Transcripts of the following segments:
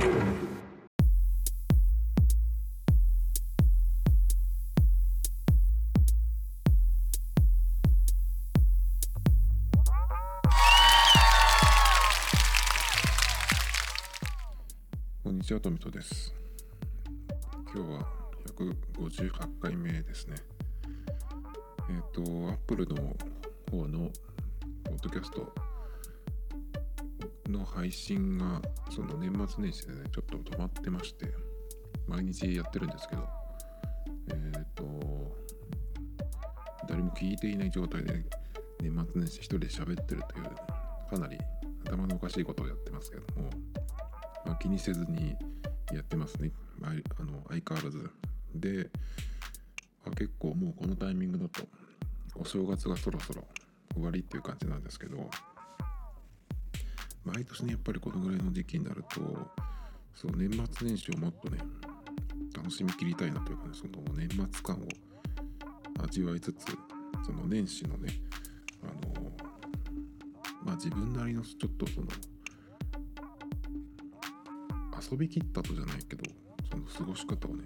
こんにちは、トミトです。今日は158回目ですね。えっ、と、Apple の方のポッドキャストの配信が、その年末年始でね、ちょっと止まってまして、毎日やってるんですけど、えっ、と、誰も聞いていない状態で年末年始一人で喋ってるという、かなり頭のおかしいことをやってますけども、まあ、気にせずにやってますね。ああの相変わらず。で、あ結構もうこのタイミングだとお正月がそろそろ終わりっていう感じなんですけど、毎年ね、やっぱりこのぐらいの時期になると、そう年末年始をもっとね、楽しみきりたいなというかね、その年末感を味わいつつ、その年始のね、あの、まあ自分なりのちょっとその、遊びきったとじゃないけどその過ごし方をね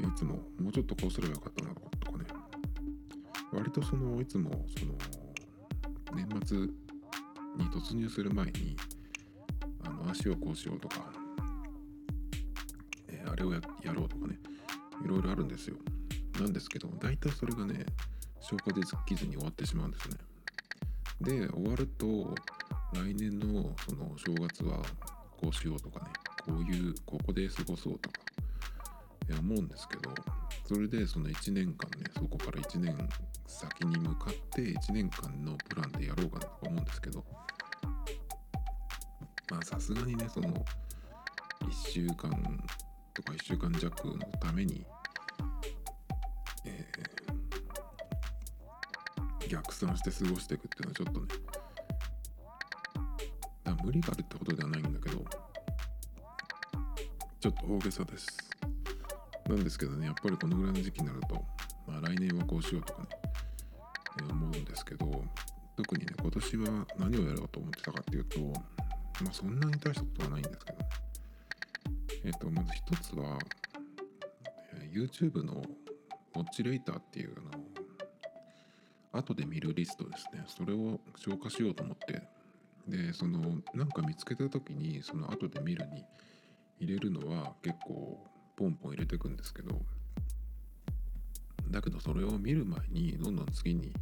いつももうちょっとこうすればよかったなとかね割とそのいつもその年末に突入する前にあの足をこうしようとか、えーあれをやろうとかねいろいろあるんですよ。なんですけど大体それがね消化できずに終わってしまうんですね。で終わると来年のその正月はこうしようとかねこういうここで過ごそうとか思うんですけどそれでその1年間ねそこから1年先に向かって1年間のプランでやろうかなと思うんですけどまあさすがにねその1週間とか1週間弱のために、え逆算して過ごしていくっていうのはちょっとね無理があるってことではないんだけどちょっと大げさです。なんですけどねやっぱりこのぐらいの時期になると、まあ、来年はこうしようとかね、ですけど特にね今年は何をやろうと思ってたかっていうとまあそんなに大したことはないんですけどえっ、とまず一つは、えー YouTube のウォッチレーターっていうあの後で見るリストですね。それを消化しようと思って。でそのなんか見つけた時にその後で見るに入れるのは結構ポンポン入れていくんですけどだけどそれを見る前にどんどん次に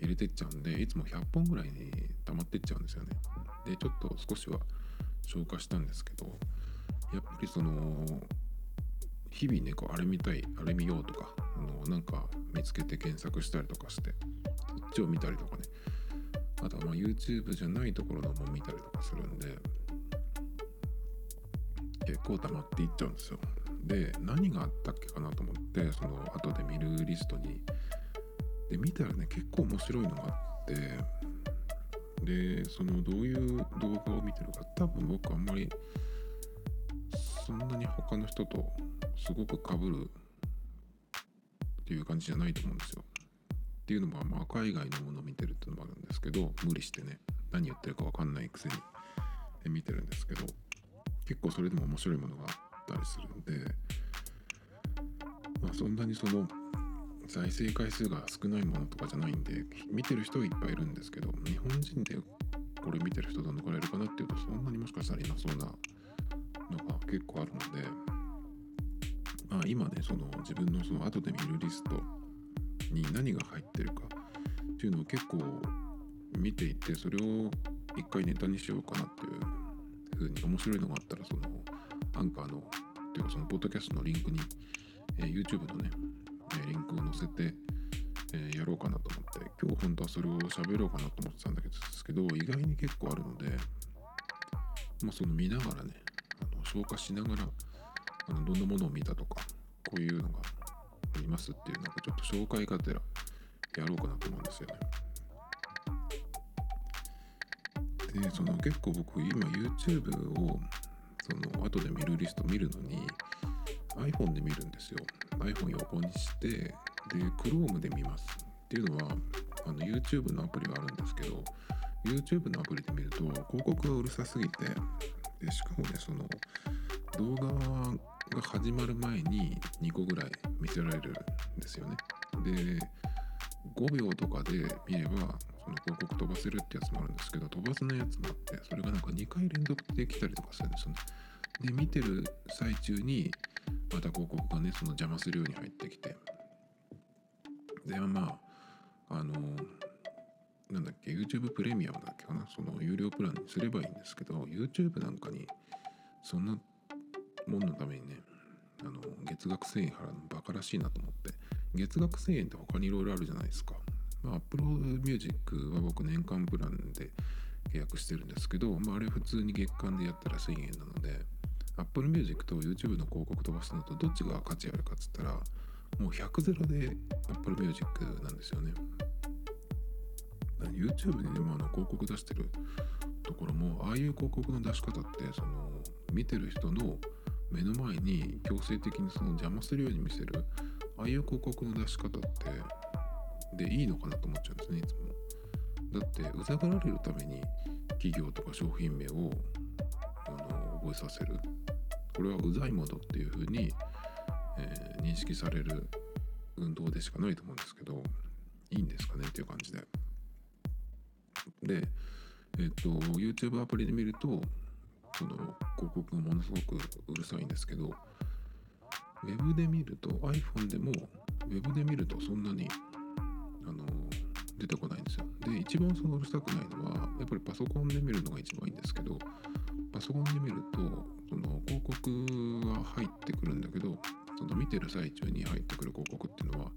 入れてっちゃうんでいつも100本ぐらいに溜まってっちゃうんですよね。でちょっと少しは消化したんですけどやっぱりその日々ねこうあれ見たいあれ見ようとかあのなんか見つけて検索したりとかしてそっちを見たりとかね。あとはまあ YouTube じゃないところのも見たりとかするんで結構溜まっていっちゃうんですよ。で何があったっけかなと思ってその後で見るリストにで見たらね結構面白いのがあってでそのどういう動画を見てるか多分僕あんまりそんなに他の人とすごく被るっていう感じじゃないと思うんですよ。っていうのもまあ海外のものを見てるっていうのもあるんですけど無理してね何言ってるか分かんないくせに見てるんですけど結構それでも面白いものがあったりするんでまあそんなにその再生回数が少ないものとかじゃないんで見てる人はいっぱいいるんですけど日本人でこれ見てる人どのくらいいるかなっていうとそんなにもしかしたらいなそうなのが結構あるのでまあ今ねその自分のその後で見るリストに何が入ってるかっていうのを結構見ていってそれを一回ネタにしようかなっていうふうに面白いのがあったらそのアンカーのっていうかそのポッドキャストのリンクに、えー YouTube のね、えリンクを載せて、えやろうかなと思って今日本当はそれを喋ろうかなと思ってたんだけどですけど意外に結構あるのでまあその見ながらねあの消化しながらあのどんなものを見たとかこういうのがありますっていうなんかちょっと紹介がてらやろうかなと思うんですよね。でその結構僕今 YouTube をその後で見るリスト見るのに iPhone で見るんですよ iPhone 横にしてで Chrome で見ますっていうのはあの YouTube のアプリがあるんですけど YouTube のアプリで見ると広告がうるさすぎてでしかもねその動画が始まる前に2個ぐらい見せられるんですよね。で5秒とかで見ればその広告飛ばせるってやつもあるんですけど飛ばせないやつもあってそれがなんか2回連続で来たりとかするんですよね。で見てる最中にまた広告がねその邪魔するように入ってきて。でまああのなんだっけ YouTube プレミアムだっけかな。その有料プランにすればいいんですけど YouTube なんかにそんなもんのためにねあの月額1000円払うのバカらしいなと思って。月額1000円って他にいろいろあるじゃないですか。まあ Apple Music は僕年間プランで契約してるんですけど、まあ、あれ普通に月間でやったら1000円なので Apple Music と YouTube の広告飛ばすのとどっちが価値あるかっつったらもう100ゼロで Apple Music なんですよね。YouTube でもあの広告出してるところもああいう広告の出し方ってその見てる人の目の前に強制的にその邪魔するように見せるああいう広告の出し方ってでいいのかなと思っちゃうんですねいつも。だってうざがられるために企業とか商品名を覚えさせる。これはうざいものっていうふうに、えー、認識される運動でしかないと思うんですけどいいんですかねっていう感じで。でえっ、と YouTube アプリで見るとその広告がものすごくうるさいんですけど Web で見ると iPhone でも Web で見るとそんなにあの出てこないんですよ。で一番そのうるさくないのはやっぱりパソコンで見るのが一番いいんですけどパソコンで見るとその広告が入ってくるんだけどその見てる最中に入ってくる広告っていうのは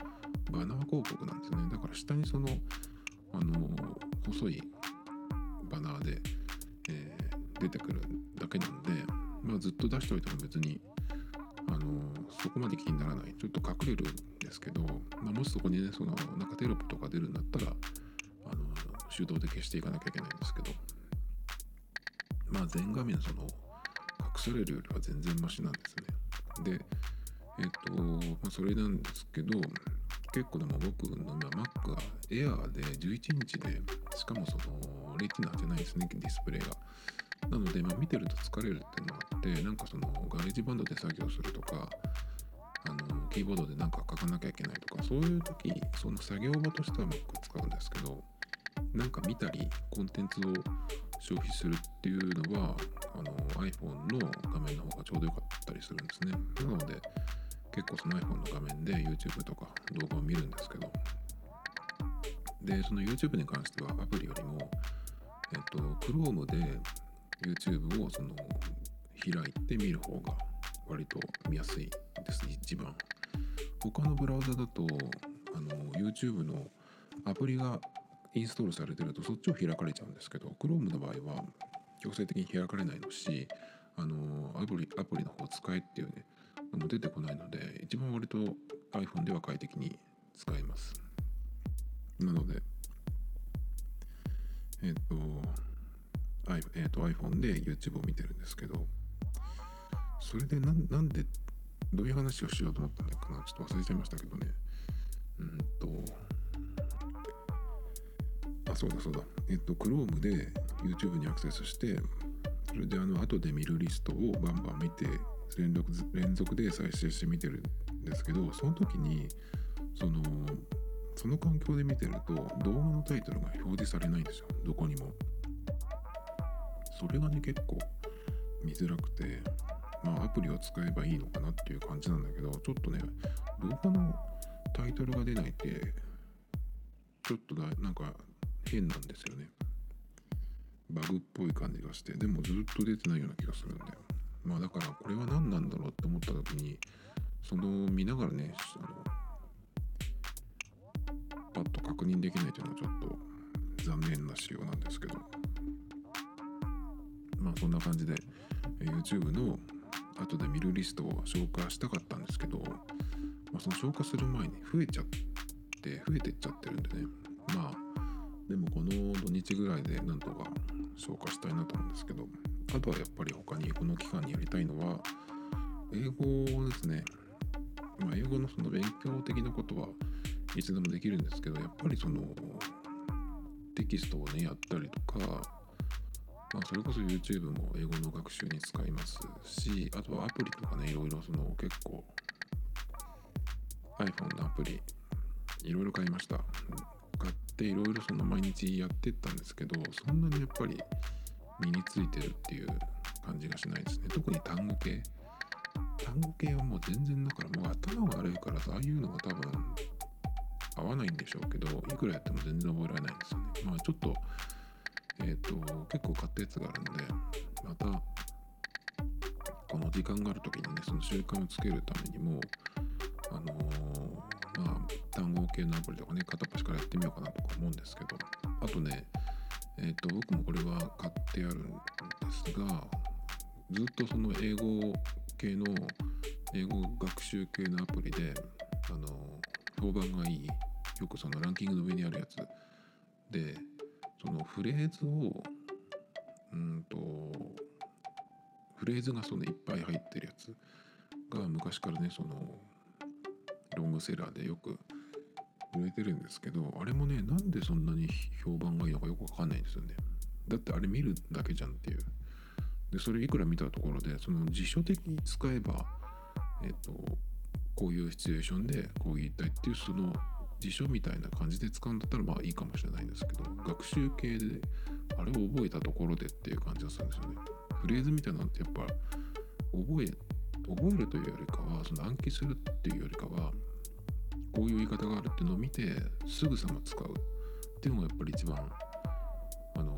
バナー広告なんですね。だから下にそのあの細いバナーで、えー、出てくるだけなんで、まあ、ずっと出しておいても別にあのそこまで気にならない。ちょっと隠れるんですけど、まあ、もしそこにねそのなんかテロップとか出るんだったらあの手動で消していかなきゃいけないんですけど。まあ全画面その隠されるよりは全然マシなんですね。でえっ、と、まあ、それなんですけど結構でも僕の今 Mac が Air で11インチでしかもその Retina じゃないですねディスプレイが。なので、まあ、見てると疲れるっていうのがあってなんかその GarageBand で作業するとかあのキーボードで何か書かなきゃいけないとかそういう時その作業場としては Mac 使うんですけどなんか見たりコンテンツを消費するっていうのはあの iPhone の画面の方がちょうどよかったりするんですね。なので結構その iPhone の画面で YouTube とか動画を見るんですけど。でその YouTube に関してはアプリよりもえっと Chrome で YouTube をその開いて見る方が割と見やすいですね一番。他のブラウザだとあの YouTube のアプリがインストールされてるとそっちを開かれちゃうんですけど Chrome の場合は強制的に開かれないのしあのアプリアプリの方使えっていうねのも出てこないので一番割と iPhone では快適に使えます。なのでえっ、ー、とえーと、iPhone で YouTube を見てるんですけどそれでなんでどういう話をしようと思ったんだかなちょっと忘れちゃいましたけどね。そうだそうだ。えっ、と Chrome で YouTube にアクセスしてそれであの後で見るリストをバンバン見て連続連続で再生して見てるんですけどその時にそのその環境で見てると動画のタイトルが表示されないんですよ。どこにも。それがね結構見づらくてまあアプリを使えばいいのかなっていう感じなんだけどちょっとね動画のタイトルが出ないってちょっとだなんか変なんですよね。バグっぽい感じがしてでもずっと出てないような気がするんだよ。まあだからこれは何なんだろうって思った時にその見ながらねあのパッと確認できないというのはちょっと残念な仕様なんですけど。まあそんな感じで YouTube の後で見るリストを消化したかったんですけど、まあ、その消化する前に増えちゃって増えてっちゃってるんでね。まあでもこの土日ぐらいでなんとか消化したいなと思うんですけどあとはやっぱり他にこの期間にやりたいのは英語をですね。まあ、英語のその勉強的なことはいつでもできるんですけどやっぱりそのテキストをねやったりとかまあ、それこそ YouTube も英語の学習に使いますしあとはアプリとかねいろいろその結構 iPhone のアプリいろいろ買いました買っていろいろその毎日やってったんですけどそんなにやっぱり身についてるっていう感じがしないですね。特に単語系。単語系はもう全然だからもう頭が悪いからああいうのが多分合わないんでしょうけどいくらやっても全然覚えられないんですよね。まあちょっとえっ、ー、と結構買ったやつがあるんでまたこの時間がある時にねその習慣をつけるためにもあのー、単語系のアプリとかね片っ端からやってみようかなとか思うんですけど。あとねえっ、ー、と僕もこれは買ってあるんですがずっとその英語系の英語学習系のアプリであの評判がいいよくそのランキングの上にあるやつ。でそのフレーズをうんとフレーズがそのいっぱい入ってるやつが昔からねそのロングセラーでよく売れてるんですけどあれもねなんでそんなに評判がいいのかよくわかんないんですよね。だってあれ見るだけじゃんっていう。でそれいくら見たところでその辞書的に使えばえっ、とこういうシチュエーションでこう言いたいっていうその辞書みたいな感じで使うんだったらまあいいかもしれないんですけど学習系であれを覚えたところでっていう感じがするんですよね。フレーズみたいなのってやっぱ覚え覚えるというよりかはその暗記するっていうよりかはこういう言い方があるっていうのを見てすぐさま使うっていうのがやっぱり一番あの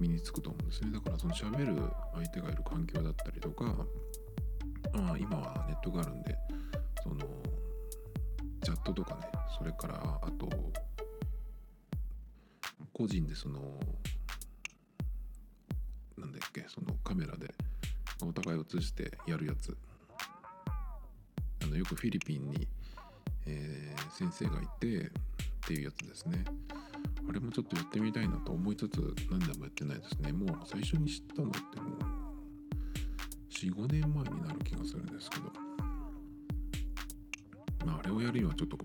身につくと思うんですね。だからその喋る相手がいる環境だったりとかまあ今はネットがあるんでそのチャットとかねそれからあと個人でそのなんだっけそのカメラでお互い映してやるやつ。あのよくフィリピンに、えー、先生がいてっていうやつですね。あれもちょっとやってみたいなと思いつつ何でもやってないですね。もう最初に知ったのってもう45年前になる気がするんですけど。まああれをやるにはちょっと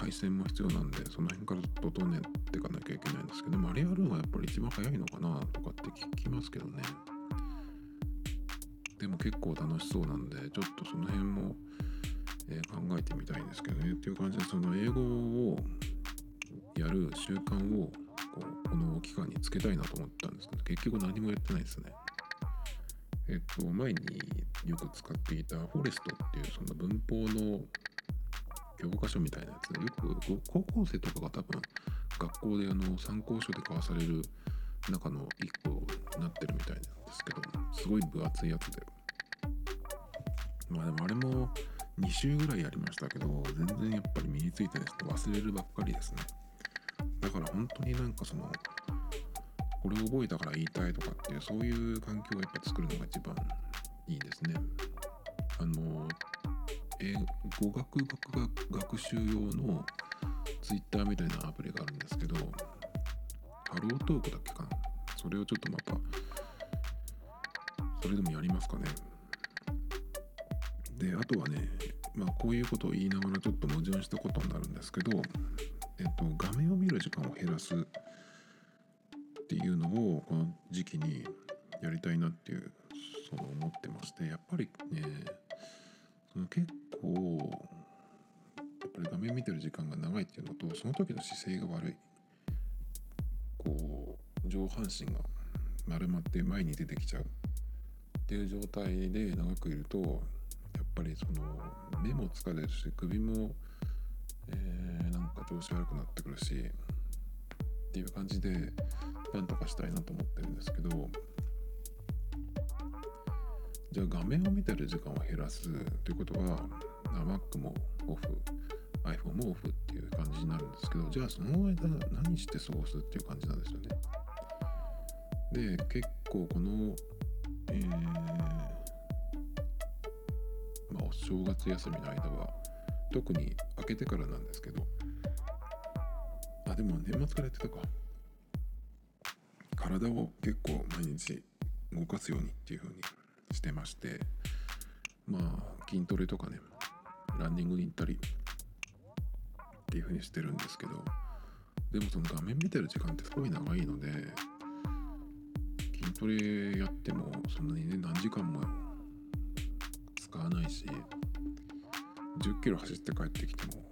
回線も必要なんでその辺から整えていかなきゃいけないんですけどもあれやるのがやっぱり一番早いのかなとかって聞きますけどね。でも結構楽しそうなんでちょっとその辺も、え、考えてみたいんですけどね。っていう感じでその英語をやる習慣をこうこの期間につけたいなと思ったんですけど結局何もやってないですね。えっと前によく使っていたフォレストっていうその文法の教科書みたいなやつよく高校生とかが多分学校であの参考書で交わされる中の一個になってるみたいなんですけどすごい分厚いやつで。まあでもあれも2週ぐらいやりましたけど全然やっぱり身についてない人忘れるばっかりですね。だから本当になんかそのこれを覚えたから言いたいとかっていうそういう環境をやっぱ作るのが一番いいですね。あの英語学学学習用のツイッターみたいなアプリがあるんですけどハロートークだっけかな。それをちょっとまたそれでもやりますかね。であとはねまあこういうことを言いながらちょっと矛盾したことになるんですけどえっと、画面を見る時間を減らすっていうのをこの時期にやりたいなっていうその思ってましてやっぱりねその結構やっぱり画面見てる時間が長いっていうのとその時の姿勢が悪い。こう上半身が丸まって前に出てきちゃうっていう状態で長くいるとぱりその目も疲れるし首もえー、なんか調子悪くなってくるしっていう感じでなんとかしたいなと思ってるんですけどじゃあ画面を見てる時間を減らすということは Mac もオフ iPhone もオフっていう感じになるんですけどじゃあその間何して過ごすっていう感じなんですよね。で結構このえー、正月休みの間は特に開けてからなんですけどあでも年末からやってたか。体を結構毎日動かすようにっていう風にしてましてまあ筋トレとかねランニングに行ったりっていう風にしてるんですけどでもその画面見てる時間ってすごい長いのでそれやってもそんなにね何時間も使わないし10キロ走って帰ってきても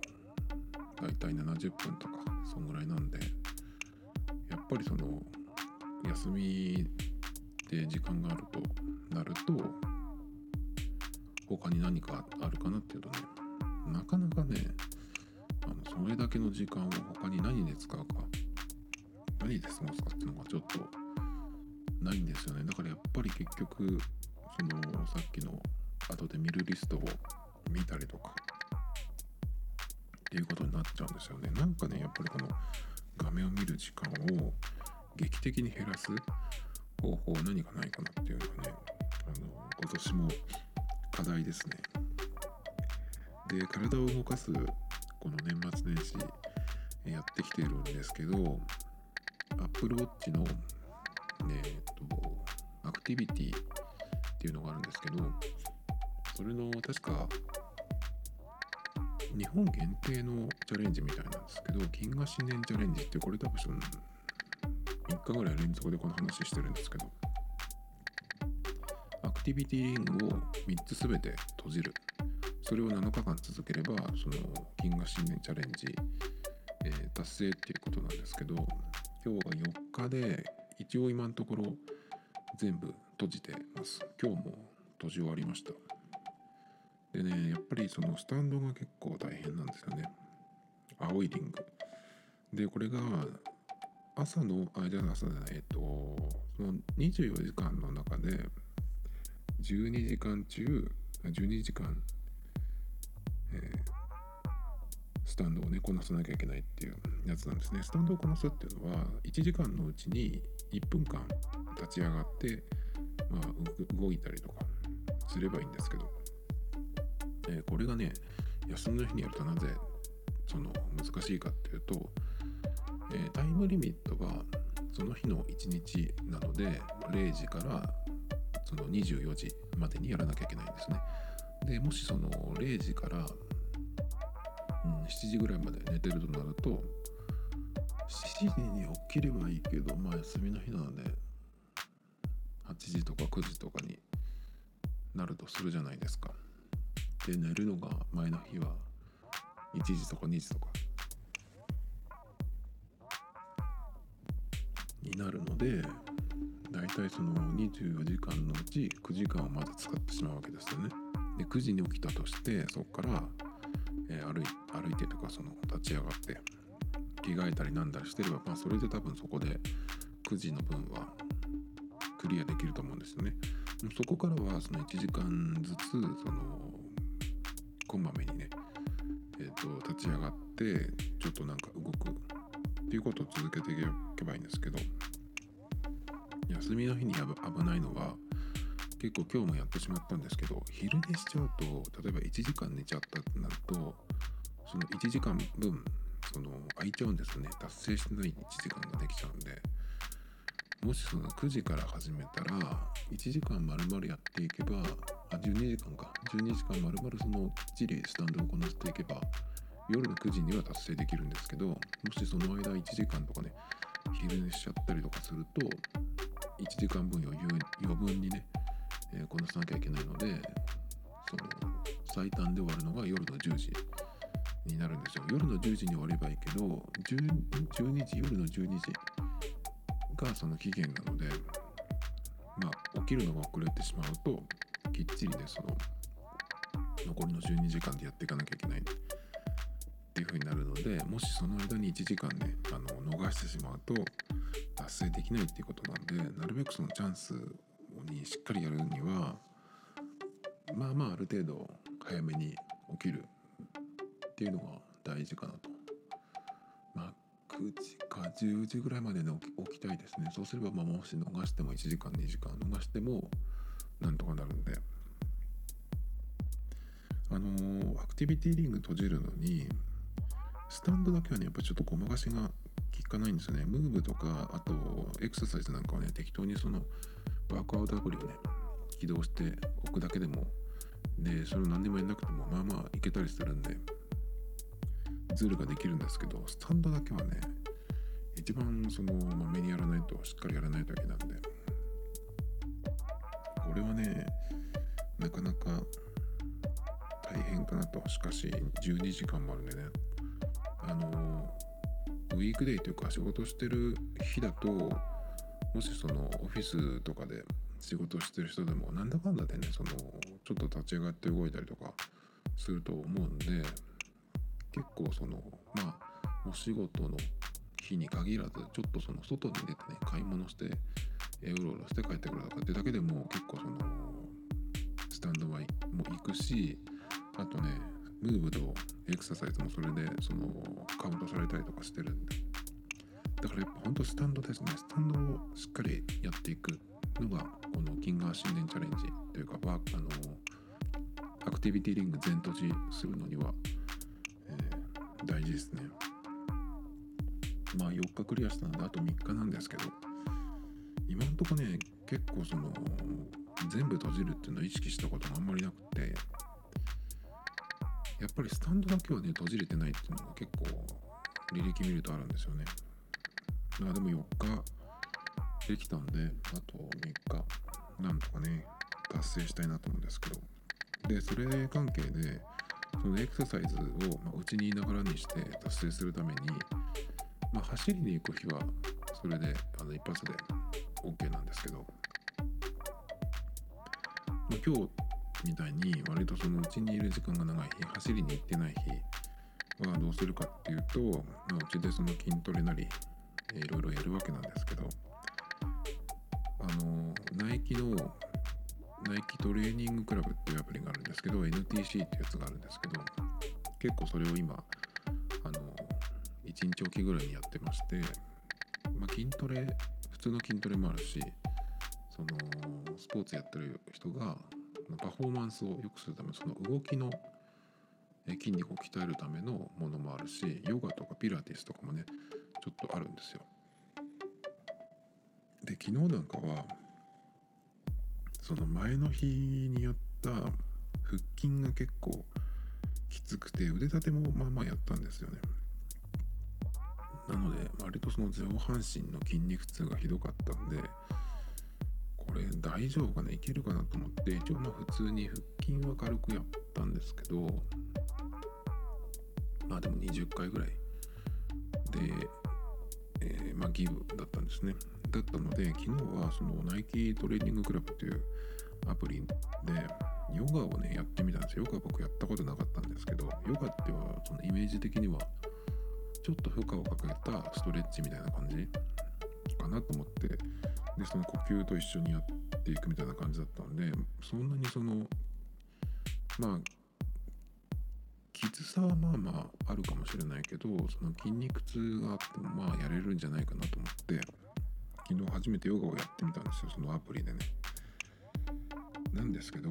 だいたい70分とかそんぐらいなんでやっぱりその休みで時間があるとなると他に何かあるかなっていうとねなかなかねあのそれだけの時間を他に何で使うか何で過ごすかっていうのがちょっとないんですよね。だからやっぱり結局そのさっきの後で見るリストを見たりとか。っていうことになっちゃうんですよね。なんかねやっぱりこの画面を見る時間を劇的に減らす方法何かないかなっていうのがねあの今年も課題ですね。で体を動かすこの年末年始やってきてるんですけど Apple Watch のえっ、とアクティビティっていうのがあるんですけどそれの確か日本限定のチャレンジみたいなんですけど金河新年チャレンジってこれ多分3日ぐらい連続でこの話してるんですけどアクティビティリングを3つ全て閉じる。それを7日間続ければその金河新年チャレンジ、えー、達成っていうことなんですけど今日が4日で一応今のところ全部閉じてます。今日も閉じ終わりました。でねやっぱりそのスタンドが結構大変なんですよね。青いリング。でこれが朝のあじゃあ朝じゃないえっとその24時間の中で12時間中12時間、えー、スタンドをねこなさなきゃいけないっていうやつなんですね。スタンドをこなすっていうのは1時間のうちに1分間立ち上がって、まあ、動いたりとかすればいいんですけど、え、これがね休みの日にやるとなぜその難しいかっていうとえ、タイムリミットがその日の1日なので0時からその24時までにやらなきゃいけないんですね。でもしその0時から、うん、7時ぐらいまで寝てるとなると7時に起きればいいけどまあ休みの日なので8時とか9時とかになるとするじゃないですか。で寝るのが前の日は1時とか2時とかになるので大体その24時間のうち9時間をまず使ってしまうわけですよね。で9時に起きたとしてそこから、えー、歩い歩いてとかその立ち上がって着替えたりなんだりしてれば、まあ、それで多分そこで9時の分はクリアできると思うんですよね。そこからはその1時間ずつそのこまめにね、えーと立ち上がってちょっとなんか動くっていうことを続けていけばいいんですけど休みの日に危ないのは結構今日もやってしまったんですけど昼寝しちゃうと例えば1時間寝ちゃったってなるとその1時間分その空いちゃうんですね。達成してない1時間ができちゃうんで。もしその9時から始めたら1時間丸々やっていけばあ12時間か。12時間丸々そのきっちりスタンドをこなしていけば夜の9時には達成できるんですけどもしその間1時間とかね昼寝しちゃったりとかすると1時間分余余分にね、えー、こなさなきゃいけないのでその最短で終わるのが夜の10時になるんですよ。夜の10時に終わればいいけど12時夜の12時がその期限なのでまあ起きるのが遅れてしまうときっちりねその残りの12時間でやっていかなきゃいけないっていう風になるのでもしその間に1時間ねあの逃してしまうと達成できないっていうことなんでなるべくそのチャンスにしっかりやるにはまあまあある程度早めに起きるっていうのが大事かなと。まあ9時か10時ぐらいまでで起きたいですね。そうすればまあもし逃しても1時間2時間逃してもなんとかなるんで。あのー、アクティビティリング閉じるのにスタンドだけはね、やっぱちょっとごまかしが効かないんですよね。ムーブとか、あとエクササイズなんかはね、適当にそのワークアウトアプリをね、起動しておくだけでも、で、それを何でもやんなくても、まあまあいけたりするんで、ズールができるんですけど、スタンドだけはね、一番その、まあ、目にやらないと、しっかりやらないといけないんで、れはねなかなか大変かなと。しかし12時間もあるんでね。あのウィークデイというか仕事してる日だともしそのオフィスとかで仕事してる人でもなんだかんだでねそのちょっと立ち上がって動いたりとかすると思うんで結構そのまあお仕事の日に限らずちょっとその外に出てね買い物してうろうろして帰ってくるとかってだけでも結構そのスタンドバイも行くしあとねムーブとエクササイズもそれでそのカウントされたりとかしてるんで。だからやっぱほんとスタンドですね。スタンドをしっかりやっていくのがこのキンガー新年チャレンジというかバあのアクティビティリング全閉じするのには、えー、大事ですね。まあ4日クリアしたのであと3日なんですけど。今んとこね結構その全部閉じるっていうのを意識したことがあんまりなくてやっぱりスタンドだけはね閉じれてないっていうのが結構履歴見るとあるんですよね。まあでも4日できたんであと3日なんとかね達成したいなと思うんですけど。でそれ関係でそのエクササイズをうち、にいながらにして達成するために、まあ、走りに行く日はそれであの一発で OK なんですけど、今日みたいに割とそのうちにいる時間が長い日走りに行ってない日はどうするかっていうと、ま、うちでその筋トレなりいろいろやるわけなんですけどあのナイキのナイキトレーニングクラブっていうアプリがあるんですけど NTC っていうやつがあるんですけど結構それを今あの1日おきぐらいにやってまして、まあ、筋トレ普通の筋トレもあるしそのスポーツやってる人がパフォーマンスを良くするためその動きの筋肉を鍛えるためのものもあるしヨガとかピラティスとかもねちょっとあるんですよ。で昨日なんかはその前の日にやった腹筋が結構きつくて腕立てもまあまあやったんですよね。なので割とその上半身の筋肉痛がひどかったんでこれ大丈夫かな？いけるかなと思って一応まあ普通に腹筋は軽くやったんですけどまあでも20回ぐらいで、えー、まあギブだったんですね。だったので昨日はそのナイキトレーニングクラブというアプリでヨガをねやってみたんですよ。ヨガ僕やったことなかったんですけどヨガってはそのイメージ的にはちょっと負荷をかけたストレッチみたいな感じかなと思ってでその呼吸と一緒にやっていくみたいな感じだったんでそんなにそのまあきつさはまあまああるかもしれないけどその筋肉痛があってもまあやれるんじゃないかなと思って昨日初めてヨガをやってみたんですよそのアプリでね。なんですけど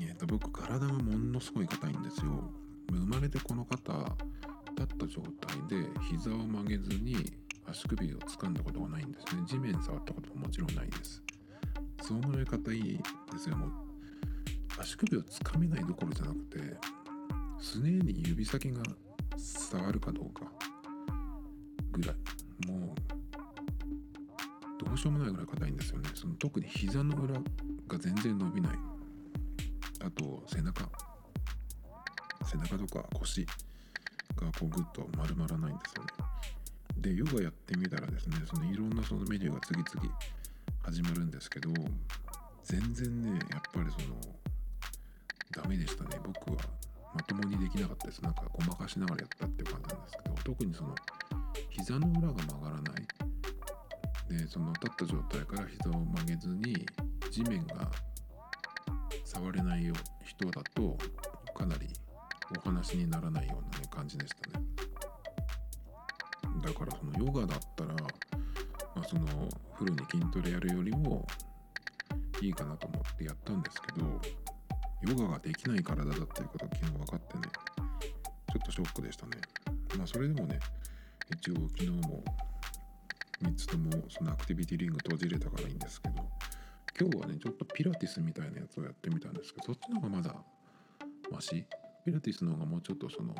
えーと僕体がものすごい硬いんですよ。生まれてこの方立った状態で膝を曲げずに足首を掴んだことがないんですね。地面触ったことももちろんないです。そのぐらいいですよ。もう足首をつかめないどころじゃなくてすねに指先が触るかどうか。ぐらい。もうどうしようもないぐらい硬いんですよね。その特に膝の裏が全然伸びない。あと背中。背中とか腰。がこうグッと丸まらないんですよね。でヨガやってみたらですねそのいろんなそのメニューが次々始まるんですけど全然ねやっぱりそのダメでしたね。僕はまともにできなかったです。なんかごまかしながらやったっていう感じなんですけど特にその膝の裏が曲がらない。でその立った状態から膝を曲げずに地面が触れないよ人だとかなりお話にならないような、ね、感じでしたね。だからそのヨガだったら、まあ、そのフルに筋トレやるよりもいいかなと思ってやったんですけどヨガができない体だっていうことが昨日分かってねちょっとショックでしたね。まあそれでもね一応昨日も3つともそのアクティビティリング閉じれたからいいんですけど今日はねちょっとピラティスみたいなやつをやってみたんですけどそっちの方がまだマシピラティスの方がもうちょっとその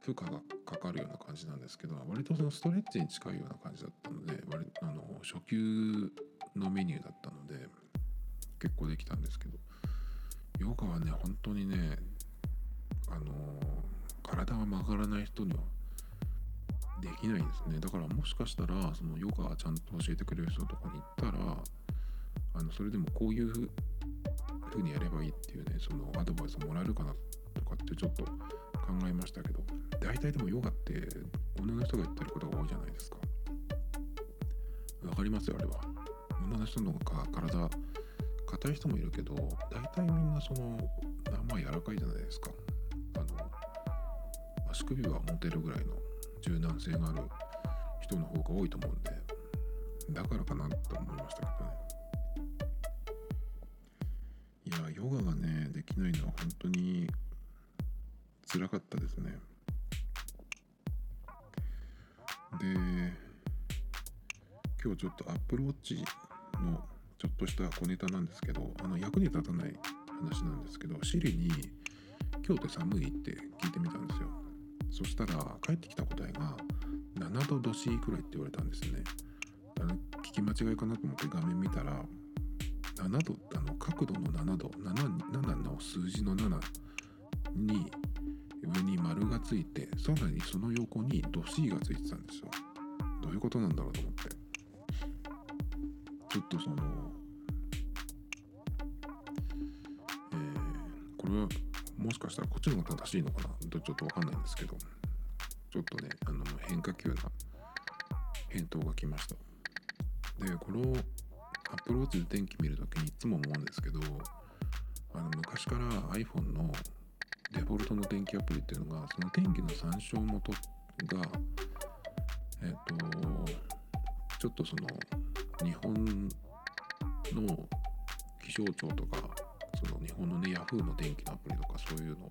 負荷がかかるような感じなんですけど割とそのストレッチに近いような感じだったので割あの初級のメニューだったので結構できたんですけどヨガはね本当にねあの体が曲がらない人にはできないんですね。だからもしかしたらそのヨガちゃんと教えてくれる人とかに行ったらあのそれでもこういう風にやればいいっていうねそのアドバイスもらえるかなと。かってちょっと考えましたけど大体でもヨガって女の人が言ってることが多いじゃないですか。わかりますよあれは。女の人のか体硬い人もいるけど大体みんなそのまあ柔らかいじゃないですか。あの足首は持てるぐらいの柔軟性がある人の方が多いと思うんでだからかなと思いましたけどね。かったですねで今日ちょっと Apple Watch のちょっとした小ネタなんですけどあの役に立たない話なんですけど Siri に「今日って寒い?」って聞いてみたんですよそしたら返ってきた答えが7度どしくらいって言われたんですねあの聞き間違いかなと思って画面見たら7度あの角度の7度 7, 7の数字の7に上に丸がついてさらにその横にドシーがついてたんですよ。どういうことなんだろうと思って。ちょっとそのえー、これはもしかしたらこっちの方が正しいのかな？ちょっとわかんないんですけど。ちょっとねあの変化球な返答が来ました。でこのアップローチで天気見るときにいつも思うんですけどあの昔から iPhone のデフォルトの天気アプリっていうのがその天気の参照元がえっ、とちょっとその日本の気象庁とかその日本のね Yahoo の天気のアプリとかそういうの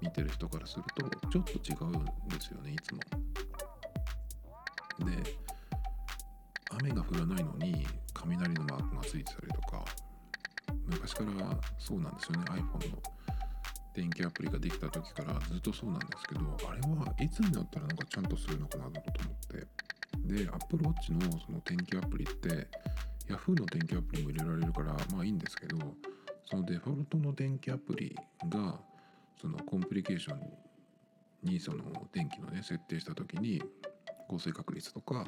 見てる人からするとちょっと違うんですよねいつも。で雨が降らないのに雷のマークがついてたりとか昔からそうなんですよね iPhone の天気アプリができた時からずっとそうなんですけどあれはいつになったらなんかちゃんとするのかなと思って。で Apple Watch のその天気アプリって Yahoo の天気アプリも入れられるからまあいいんですけどそのデフォルトの天気アプリがそのコンプリケーションにその天気のね設定した時に降水確率とか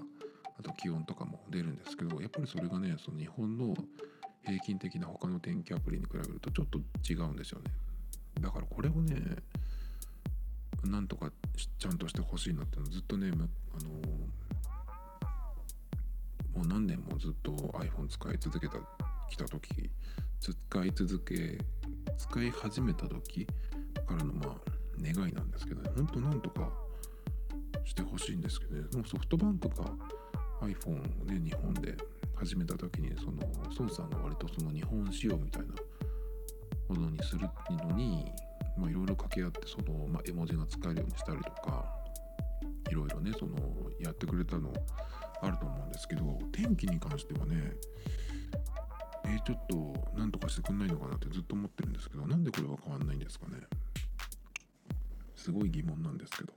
あと気温とかも出るんですけどやっぱりそれがねその日本の平均的な他の天気アプリに比べるとちょっと違うんですよね。だからこれをねなんとかちゃんとしてほしいなってのずっとねあのもう何年もずっと iPhone 使い続けたきた時使い続け使い始めた時からのまあ願いなんですけどね。ほんとなんとかしてほしいんですけどね。でもソフトバンクが iPhone をね日本で始めた時にその孫さんが割とその日本仕様みたいなものにするのにいろいろ掛け合ってその、まあ、絵文字が使えるようにしたりとかいろいろねそのやってくれたのあると思うんですけど天気に関してはねえー、ちょっとなんとかしてくんないのかなってずっと思ってるんですけどなんでこれは変わんないんですかね。すごい疑問なんですけど。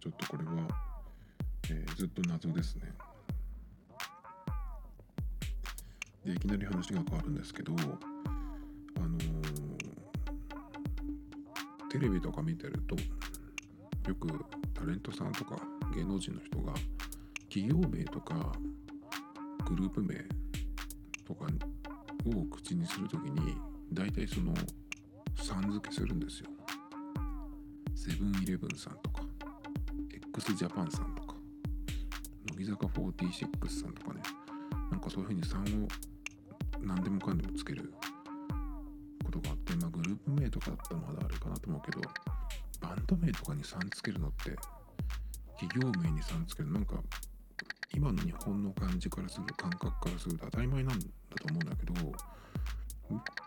ちょっとこれは、えー、ずっと謎ですね。でいきなり話が変わるんですけどあのー、テレビとか見てるとよくタレントさんとか芸能人の人が企業名とかグループ名とかを口にするときに大体そのさん付けするんですよ。セブンイレブンさんとか x ジャパンさんとか乃木坂46さんとかねなんかそういうふうに3を何でもかんでもつけることがあってまあグループ名とかだったらまだあれかなと思うけどバンド名とかに3つけるのって企業名に3つけるなんか今の日本の感じからすると感覚からすると当たり前なんだと思うんだけど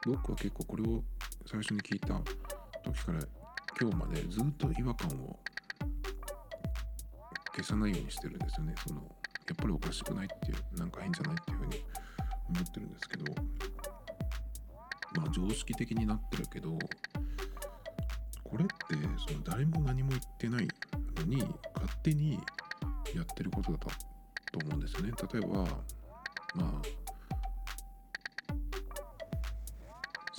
僕は結構これを最初に聞いた時から今日までずっと違和感を消さないようにしてるんですよね。そのやっぱりおかしくないっていうなんか変じゃないっていうふうに。思ってるんですけどまあ常識的になってるけどこれってその誰も何も言ってないのに勝手にやってることだと思うんですよね。例えばまあ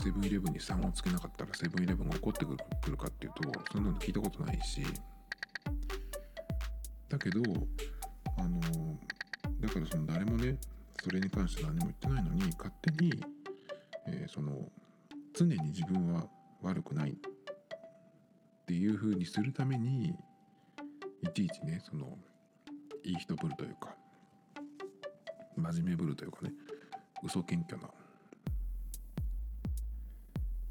セブンイレブンに3をつけなかったらセブンイレブンが怒ってくるかっていうとそんなの聞いたことないし。だけどあのだからその誰もねそれに関して何も言ってないのに勝手に、えーその常に自分は悪くないっていう風にするためにいちいちねそのいい人ぶるというか真面目ぶるというかね嘘謙虚な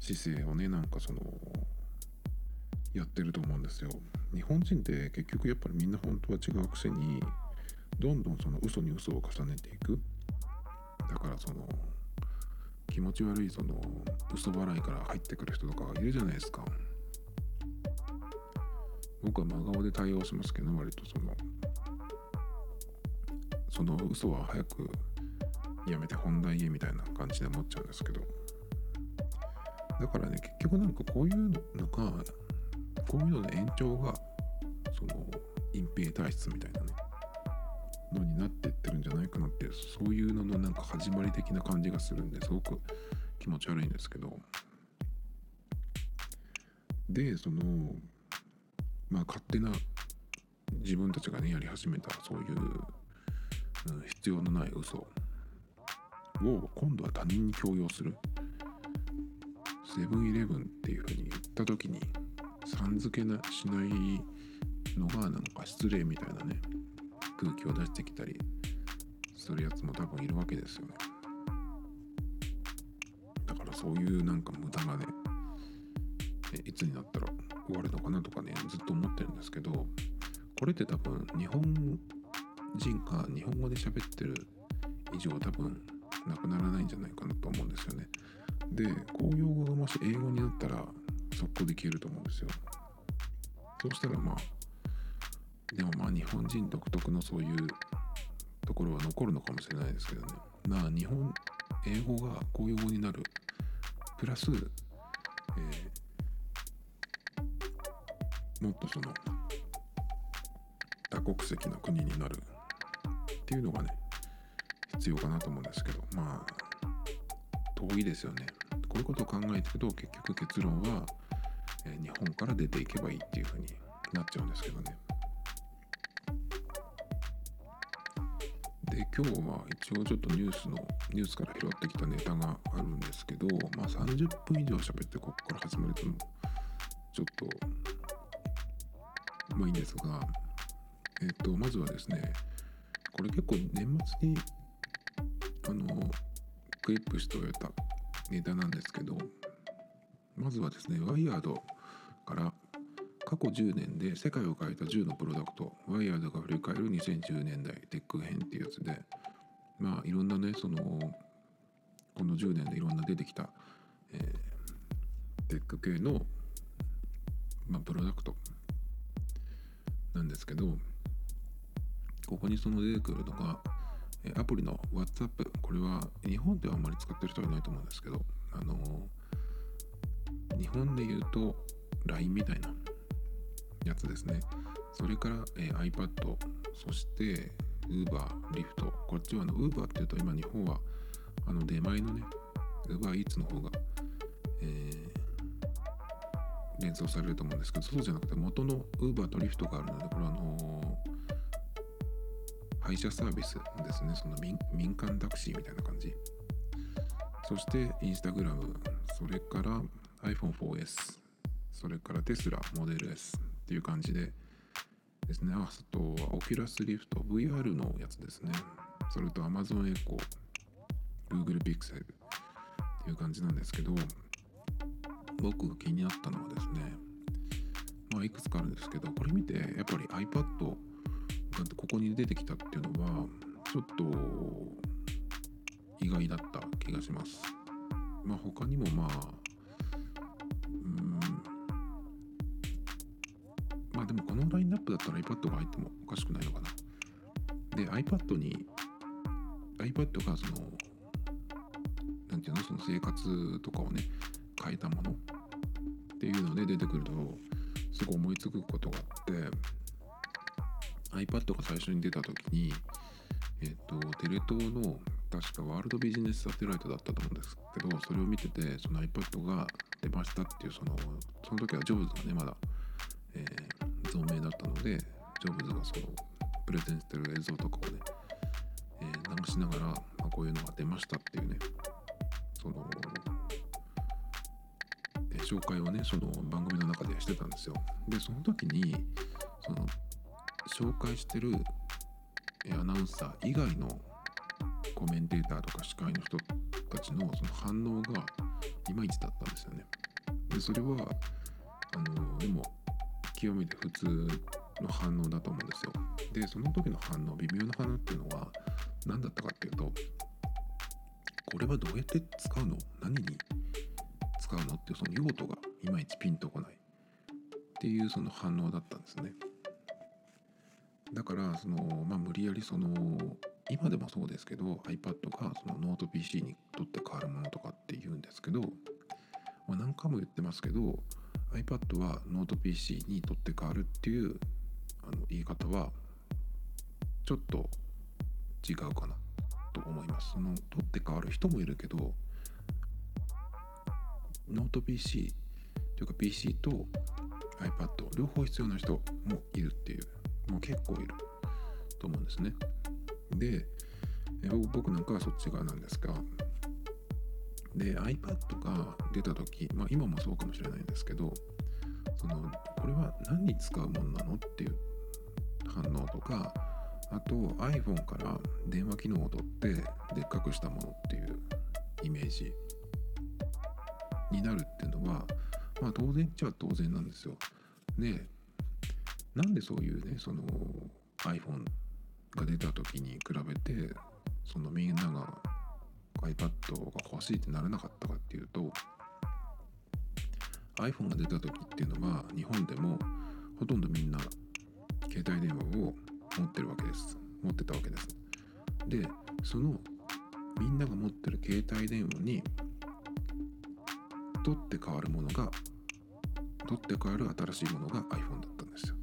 姿勢をねなんかそのやってると思うんですよ。日本人って結局やっぱりみんな本当は違うくせにどんどんその嘘に嘘を重ねていく。だからその気持ち悪いその嘘払いから入ってくる人とかいるじゃないですか。僕は真顔で対応しますけど割とそのその嘘は早くやめて本題へみたいな感じで思っちゃうんですけど。だからね結局なんかこういうのがこういうのの延長がその隠蔽体質みたいなねのになってってるんじゃないかなってそういうののなんか始まり的な感じがするんですごく気持ち悪いんですけど。でそのまあ勝手な自分たちがねやり始めたそういう、うん、必要のない嘘を今度は他人に強要する。セブンイレブンっていうふうに言った時にさん付けなしないのがなんか失礼みたいなね空気を出してきたりするやつも多分いるわけですよね。だからそういうなんか無駄がねいつになったら終わるのかなとかねずっと思ってるんですけどこれって多分日本人か日本語で喋ってる以上多分なくならないんじゃないかなと思うんですよね。で公用語がもし英語になったら速攻で消えると思うんですよ。そうしたらまあでもまあ日本人独特のそういうところは残るのかもしれないですけどね。まあ日本英語が公用語になる。プラス、えーもっとその多国籍の国になるっていうのがね必要かなと思うんですけど。まあ遠いですよね。こういうことを考えていくと結局結論は、えー日本から出ていけばいいっていうふうになっちゃうんですけどね。で今日は一応ちょっとニュースのニュースから拾ってきたネタがあるんですけどまあ30分以上喋ってここから始めるとちょっとまあいいんですがえっ、とまずはですねこれ結構年末にあのクリップしておいたネタなんですけどまずはですねワイヤード過去10年で世界を変えた10のプロダクトワイヤードが振り返る2010年代テック編っていうやつでまあいろんなねそのこの10年でいろんな出てきた、えーテック系の、まあ、プロダクトなんですけどここにその出てくるのがアプリの WhatsApp これは日本ではあんまり使ってる人はいないと思うんですけどあの日本で言うと LINE みたいなやつですね。それから、えー iPad そして Uber、Lyft こっちはあの Uber っていうと今日本はあの出前のね Uber Eats の方が、えー連想されると思うんですけどそうじゃなくて元の Uber と Lyft があるのでこれはあの配車サービスですね。その民民間タクシーみたいな感じ。そしてインスタグラム。それから iPhone4S それからテスラモデル S っていう感じで。ですね。あとはオキュラスリフト VR のやつですね。それと Amazon Echo Google Pixel っていう感じなんですけど僕が気になったのはですねまあいくつかあるんですけどこれ見てやっぱり iPad がここに出てきたっていうのはちょっと意外だった気がします。まあ他にもまあだったら iPad が入ってもおかしくないのかな。で iPad に iPad がそのなんていうの？その生活とかをね変えたものっていうので出てくるとすごい思いつくことがあって iPad が最初に出た時にえっ、とテレ東の確かワールドビジネスサテライトだったと思うんですけどそれを見ててその iPad が出ましたっていうそのその時はジョブズがねまだ、存命だったのでジョブズがそのプレゼンしてる映像とかをね、えー、流しながら、まあ、こういうのが出ましたっていうねその、えー、紹介をねその番組の中でしてたんですよでその時にその紹介してるアナウンサー以外のコメンテーターとか司会の人たちのその反応がいまいちだったんですよね。でそれはあのでも極めて普通の反応だと思うんですよ。でその時の反応微妙な反応っていうのは何だったかっていうとこれはどうやって使うの？何に使うの？っていうその用途がいまいちピンとこないっていうその反応だったんですね。だからそのまあ無理やりその今でもそうですけど iPad がそのノート PC にとって変わるものとかって言うんですけど、まあ、何回も言ってますけど iPad はノート PC にとって変わるっていうあの言い方はちょっと違うかなと思います。その取って変わる人もいるけどノート PC というか PC と iPad 両方必要な人もいるっていうもう結構いると思うんですね。で僕なんかはそっち側なんですがで iPad が出た時、まあ、今もそうかもしれないんですけどそのこれは何に使うもんなのっていう反応とかあと iPhone から電話機能を取ってでっかくしたものっていうイメージになるっていうのはまあ当然っちゃ当然なんですよ。でなんでそういうねその iPhone が出た時に比べてそのみんなが iPad が欲しいってならなかったかっていうと iPhone が出た時っていうのは日本でもほとんどみんな携帯電話を持ってるわけです。持ってたわけです。でそのみんなが持ってる携帯電話に取って変わるものが取って変わる新しいものが iPhone だったんですよ。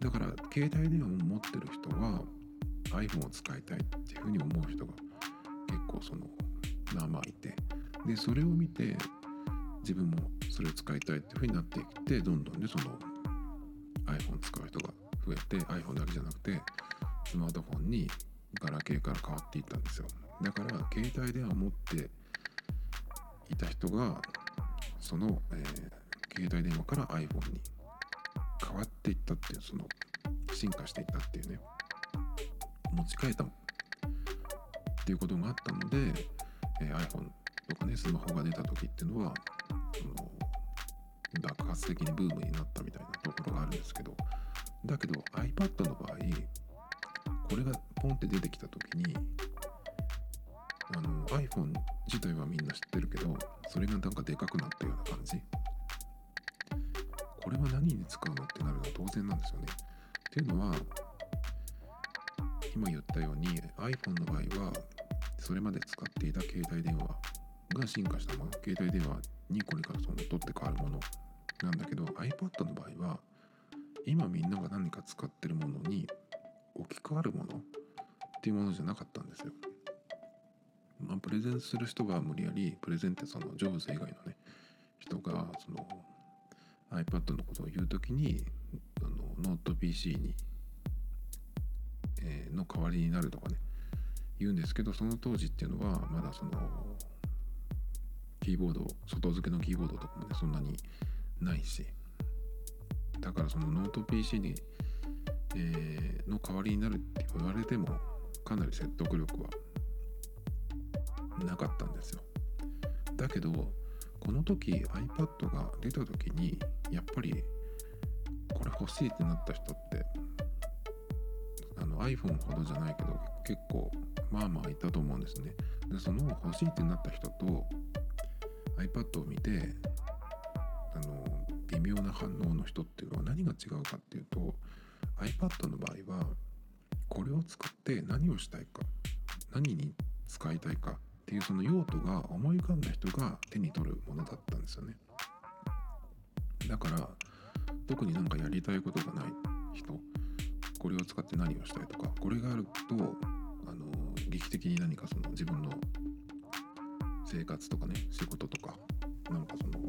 だから携帯電話を持ってる人は iPhone を使いたいっていうふうに思う人が結構そのまあまあいてでそれを見て自分もそれを使いたいっていうふうになってきてどんどんねその iPhone 使う人が増えて iPhone だけじゃなくてスマートフォンにガラケーから変わっていったんですよ。だから携帯電話を持っていた人がその、えー、携帯電話から iPhone に変わっていったっていうその進化していったっていうね持ち替えたっていうことがあったので、えー、iPhone とかねスマホが出た時っていうのはその爆発的にブームになったみたいなところがあるんですけどだけど iPad の場合これがポンって出てきた時にあの iPhone 自体はみんな知ってるけどそれがなんかでかくなったような感じこれは何に使うのってなるのは当然なんですよね。っていうのは今言ったように iPhone の場合はそれまで使っていた携帯電話が進化したもの携帯電話にこれからその取って変わるものなんだけど iPad の場合は今みんなが何か使ってるものに置き換わるものっていうものじゃなかったんですよ。まあ、プレゼンする人は無理やりプレゼンってそのジョブズ以外のね人がその iPad のことを言う時にあのノート PC に、え、の代わりになるとかね言うんですけどその当時っていうのはまだそのキーボード外付けのキーボードとかもねそんなにないしだからそのノート PC に、えー、の代わりになるって言われてもかなり説得力はなかったんですよ。だけどこの時 iPad が出た時にやっぱりこれ欲しいってなった人ってあの iPhone ほどじゃないけど結構まあまあいたと思うんですね。でその欲しいってなった人と iPad を見てあの微妙な反応の人っていうのは何が違うかっていうと iPad の場合はこれを使って何をしたいか何に使いたいかっていうその用途が思い浮かんだ人が手に取るものだったんですよね。だから特になんかやりたいことがない人これを使って何をしたいとかこれがあるとあの劇的に何かその自分の生活とかね仕事とかなんかその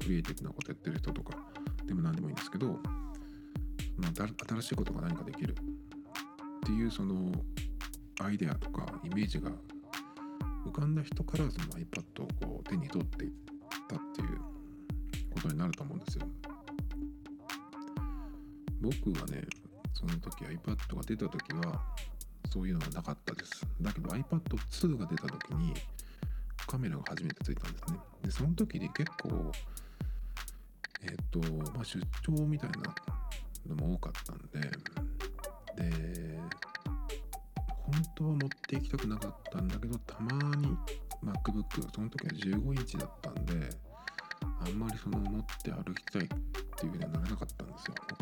クリエイティブなことやってる人とかでも何でもいいんですけど、まあ、新しいことが何かできるっていうそのアイデアとかイメージが浮かんだ人からその iPad をこう手に取っていったっていうことになると思うんですよ。僕はねその時 iPad が出た時はそういうのはなかったです。だけど iPad2 が出た時にカメラが初めてついたんですね。でその時に結構えっ、とまあ出張みたいなのも多かったんでで本当は持っていきたくなかったんだけどたまに MacBook その時は15インチだったんであんまりその持って歩きたいっていうふうにはならなかった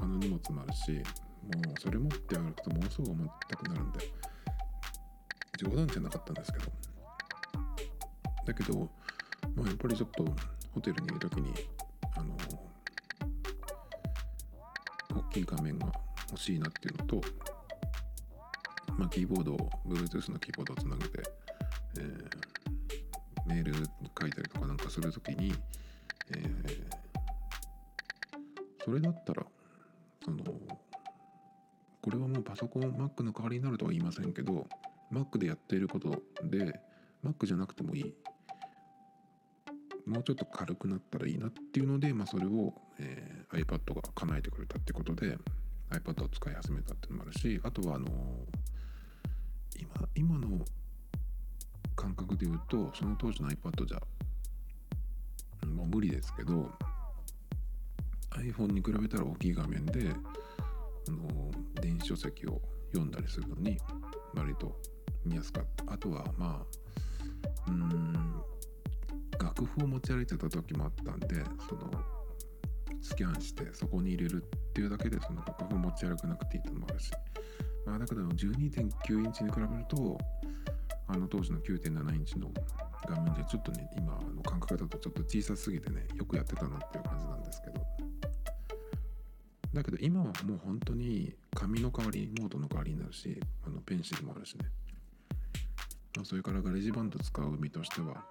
他の荷物もあるしもうそれ持って歩くとものすごく重たくなるんで冗談じゃなかったんですけど。だけど、まあ、やっぱりちょっとホテルにいる時にあの大きい画面が欲しいなっていうのと、まあ、キーボードを Bluetooth のキーボードをつなげて、えー、メール書いたりとかなんかする時に、えー、それだったらそのパソコン Mac の代わりになるとは言いませんけど Mac でやっていることで Mac じゃなくてもいい。もうちょっと軽くなったらいいなっていうので、まあ、それを、えー、iPad が叶えてくれたってことで iPad を使い始めたっていうのもあるしあとはあのー、今今の感覚で言うとその当時の iPad じゃもう無理ですけど iPhone に比べたら大きい画面であの電子書籍を読んだりするのに割と見やすかった。あとはまあうん楽譜を持ち歩いてた時もあったんでそのスキャンしてそこに入れるっていうだけでその楽譜を持ち歩かなくていいっていうのもあるし。まあだけど12.9インチに比べるとあの当時の9.7インチの画面じゃちょっとね今の感覚だとちょっと小さすぎてねよくやってたなっていう感じなんですけど。だけど今はもう本当に紙の代わりノートの代わりになるしあのペンシルもあるしね、ま、それから GarageBand 使う身としては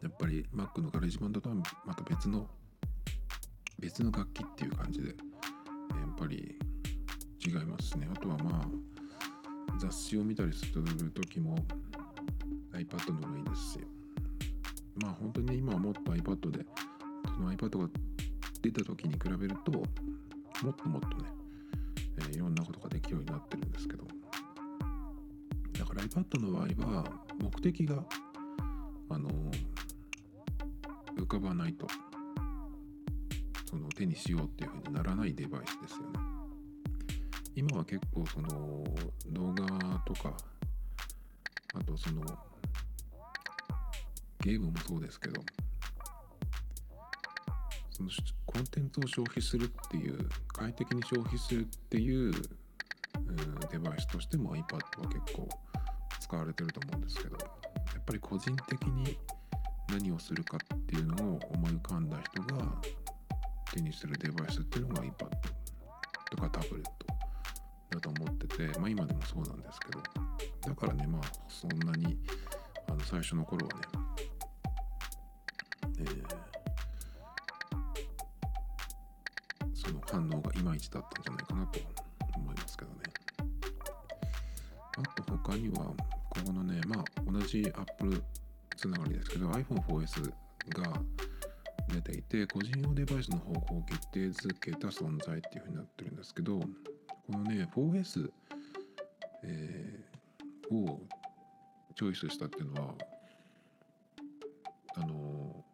やっぱり Mac のガレージバンドとはまた別の別の楽器っていう感じでやっぱり違いますね。あとはまあ雑誌を見たりする時も iPad の方がいいですし。まあ本当に今はもっと iPad でその iPad が出た時に比べるともっともっとね、ようになってるんですけど。だから iPad の場合は目的があの浮かばないと。その手にしようっていうふうにならないデバイスですよね。今は結構その動画とかあとそのゲームもそうですけどそのコンテンツを消費するっていう快適に消費するっていう、デバイスとしても iPad は結構使われてると思うんですけどやっぱり個人的に何をするかっていうのを思い浮かんだ人が手にするデバイスっていうのが iPad とかタブレットだと思ってて、まあ、今でもそうなんですけどだからねまあそんなにあの最初の頃はね、えーその反応がいまいちだったんじゃないかなと。他には、ここのね、まあ同じ Apple つながりですけど iPhone4S が出ていて個人用デバイスの方向を決定づけた存在っていうふうになってるんですけどこのね 4S、えー、をチョイスしたっていうのはあの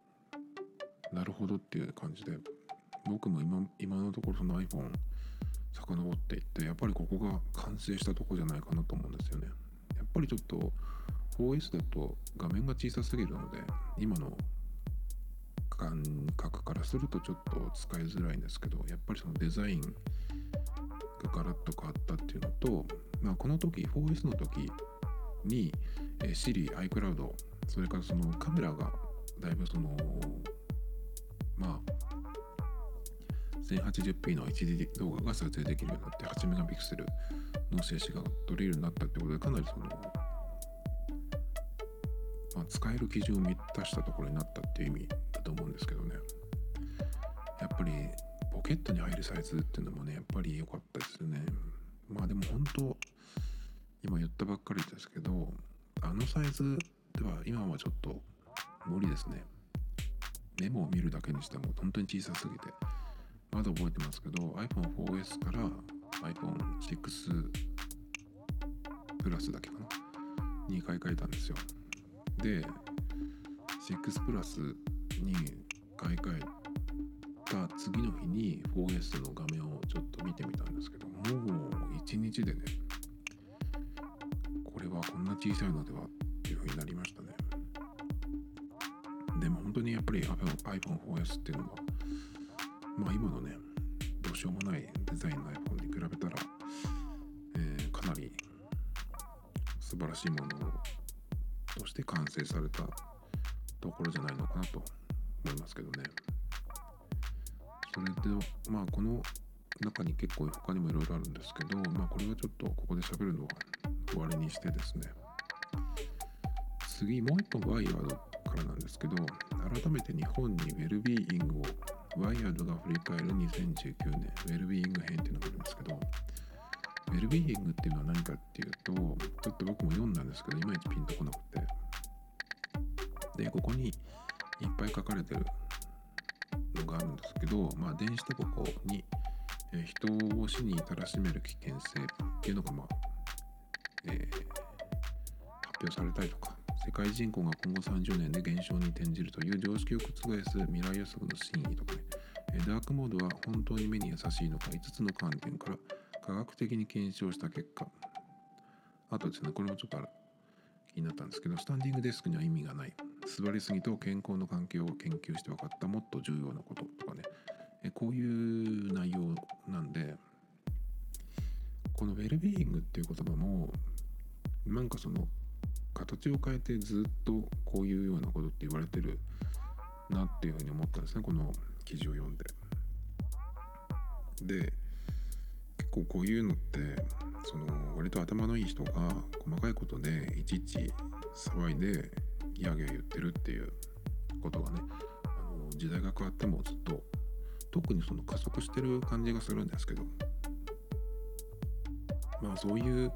なるほどっていう感じで僕も今今のところその iPhone 遡っていってやっぱりここが完成したとこじゃないかなと思うんですよね。ぱりちょっと 4S だと画面が小さすぎるので今の感覚からするとちょっと使いづらいんですけどやっぱりそのデザインがガラッと変わったっていうのと、まあ、この時 4S の時に、え Siri、iCloud それからそのカメラがだいぶそのまあ 1080p の HD 動画が撮影できるようになって8メガピクセルの精子が取れるようになったってことでかなりその、あ、使える基準を満たしたところになったっていう意味だと思うんですけどね。やっぱりポケットに入るサイズっていうのもねやっぱり良かったですよね。まあでも本当今言ったばっかりですけどあのサイズでは今はちょっと無理ですね。メモを見るだけにしても本当に小さすぎて。まだ覚えてますけど iPhone4S から iPhone6 プラスだけかな？に買いたんですよ。で6プラスに買い替えた次の日に 4S の画面をちょっと見てみたんですけどもう1日でねこれはこんな小さいのではっていう風になりましたね。でも本当にやっぱり iPhone4S っていうのはまあ今のねどうしようもないデザインの iPhone に比べたら、えー、かなり素晴らしいものとして完成されたところじゃないのかなと思いますけどね。それでまあこの中に結構他にもいろいろあるんですけどまあこれはちょっとここで喋るのは終わりにしてですね。次もう一本ワイヤードからなんですけど改めて日本にウェルビーイングをワイヤードが振り返る2019年ウェルビーイング編っていうのがあるんですけどウェルビーイングっていうのは何かっていうとちょっと僕も読んだんですけどいまいちピンとこなくて。でここにいっぱい書かれてるのがあるんですけどまあ電子タバコに人を死に至らしめる危険性っていうのがまあ、えー、発表されたりとか世界人口が今後30年で減少に転じるという常識を覆す未来予測の真意とかね、ダークモードは本当に目に優しいのか5つの観点から科学的に検証した結果あとですねこれもちょっと気になったんですけどスタンディングデスクには意味がない。座りすぎと健康の関係を研究して分かったもっと重要なこととかねえこういう内容なんでこのウェルビーイングっていう言葉もなんかその形を変えてずっとこういうようなことって言われてるなっていうふうに思ったんですねこの記事を読んで。で結構こういうのってその割と頭のいい人が細かいことでいちいち騒いでギャーギャー言ってるっていうことがねあの時代が変わってもずっと特にその加速してる感じがするんですけどまあそういう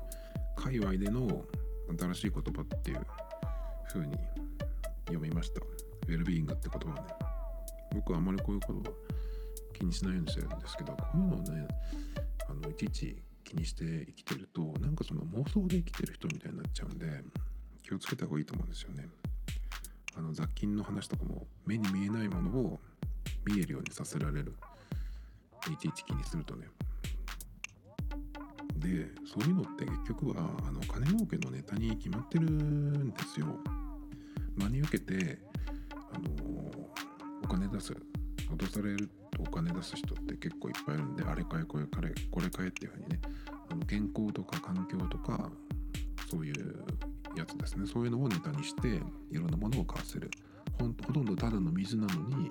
界隈での新しい言葉っていう風に読みました。ウェルビーイングって言葉ね。僕はあまりこういうことは気にしないようにしてるんですけど、こういうのをね、あのいちいち気にして生きてると、なんかその妄想で生きてる人みたいになっちゃうんで、気をつけた方がいいと思うんですよね。あの雑菌の話とかも目に見えないものを見えるようにさせられる。いちいち気にするとね。でそういうのって結局はあの金儲けのネタに決まってるんですよ。真に受けてあのお金出す脅されるとお金出す人って結構いっぱいいるんであれ買えこれ買えこれ買えっていうふうにねあの健康とか環境とかそういうやつですねそういうのをネタにしていろんなものを買わせる。ほほとんどただの水なのに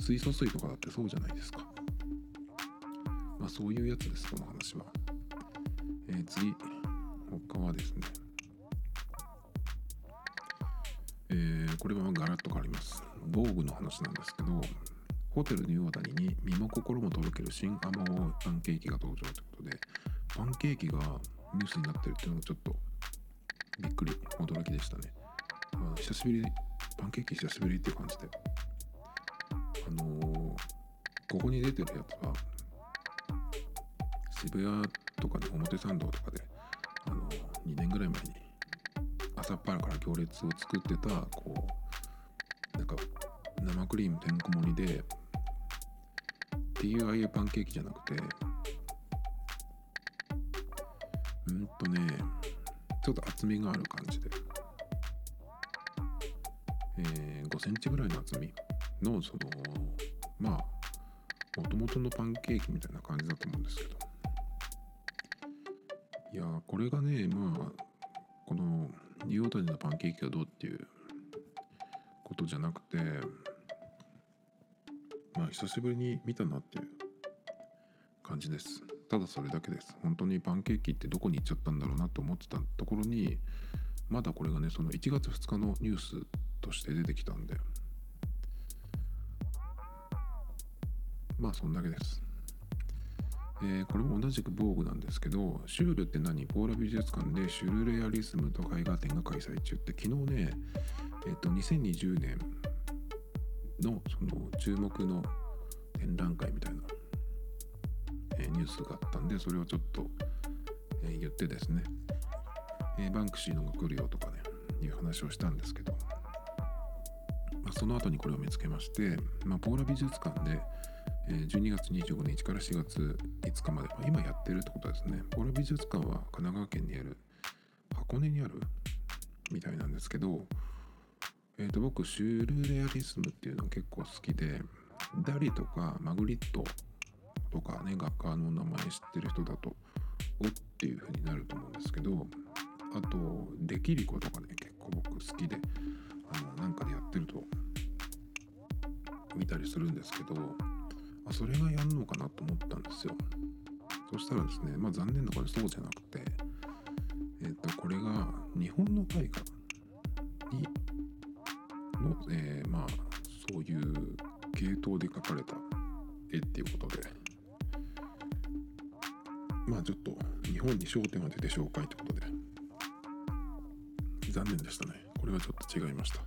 水素水とかだってそうじゃないですか。まあそういうやつですこの話は。えー、次。他はですね。えー、これはガラッと変わります。防具の話なんですけどホテルニューオーダニに身も心もとろける新アマオパンケーキが登場ということでパンケーキがニュースになってるっていうのがちょっとびっくり驚きでしたね、久しぶりパンケーキ久しぶりっていう感じで。あのー、ここに出てるやつは渋谷とかね表参道とかであの2年ぐらい前に朝っぱらから行列を作ってたこうなんか生クリームてんこ盛りでっていうああいうパンケーキじゃなくてうんとねちょっと厚みがある感じで、センチぐらいの厚み。のそのまあもともとのパンケーキみたいな感じだと思うんですけど。いやこれがねまあこのニューオータニのパンケーキがどうっていうことじゃなくてまあ久しぶりに見たなっていう感じです。ただそれだけです。本当にパンケーキってどこに行っちゃったんだろうなと思ってたところにまだこれがねその1月2日のニュースとして出てきたんで。まあそんだけです。えー、これも同じく防具なんですけど、シュールって何？ポーラ美術館でシュルレアリスムと絵画展が開催中って昨日ね、えっ、と2020年のその注目の展覧会みたいな、えー、ニュースがあったんでそれをちょっと、え、言ってですね、え、バンクシーのが来るよとかねいう話をしたんですけど、その後にこれを見つけまして、まあ、ポーラ美術館で12月25日から4月5日まで、まあ、今やってるってことですね。ポーラ美術館は神奈川県にある箱根にあるみたいなんですけど、えー、と僕シュールレアリスムっていうの結構好きでダリとかマグリットとかね画家の名前知ってる人だとおっていう風になると思うんですけどあとデキリコとかね結構僕好きであのなんかでやってると見たりするんですけどあそれがやんのかなと思ったんですよ。そしたらですねまあ残念なこれそうじゃなくてえっ、ー、とこれが日本の絵画にの、えー、まあそういう系統で描かれた絵っていうことでまあちょっと日本に焦点を当てて紹介ってことで残念でしたね。これはちょっと違いました。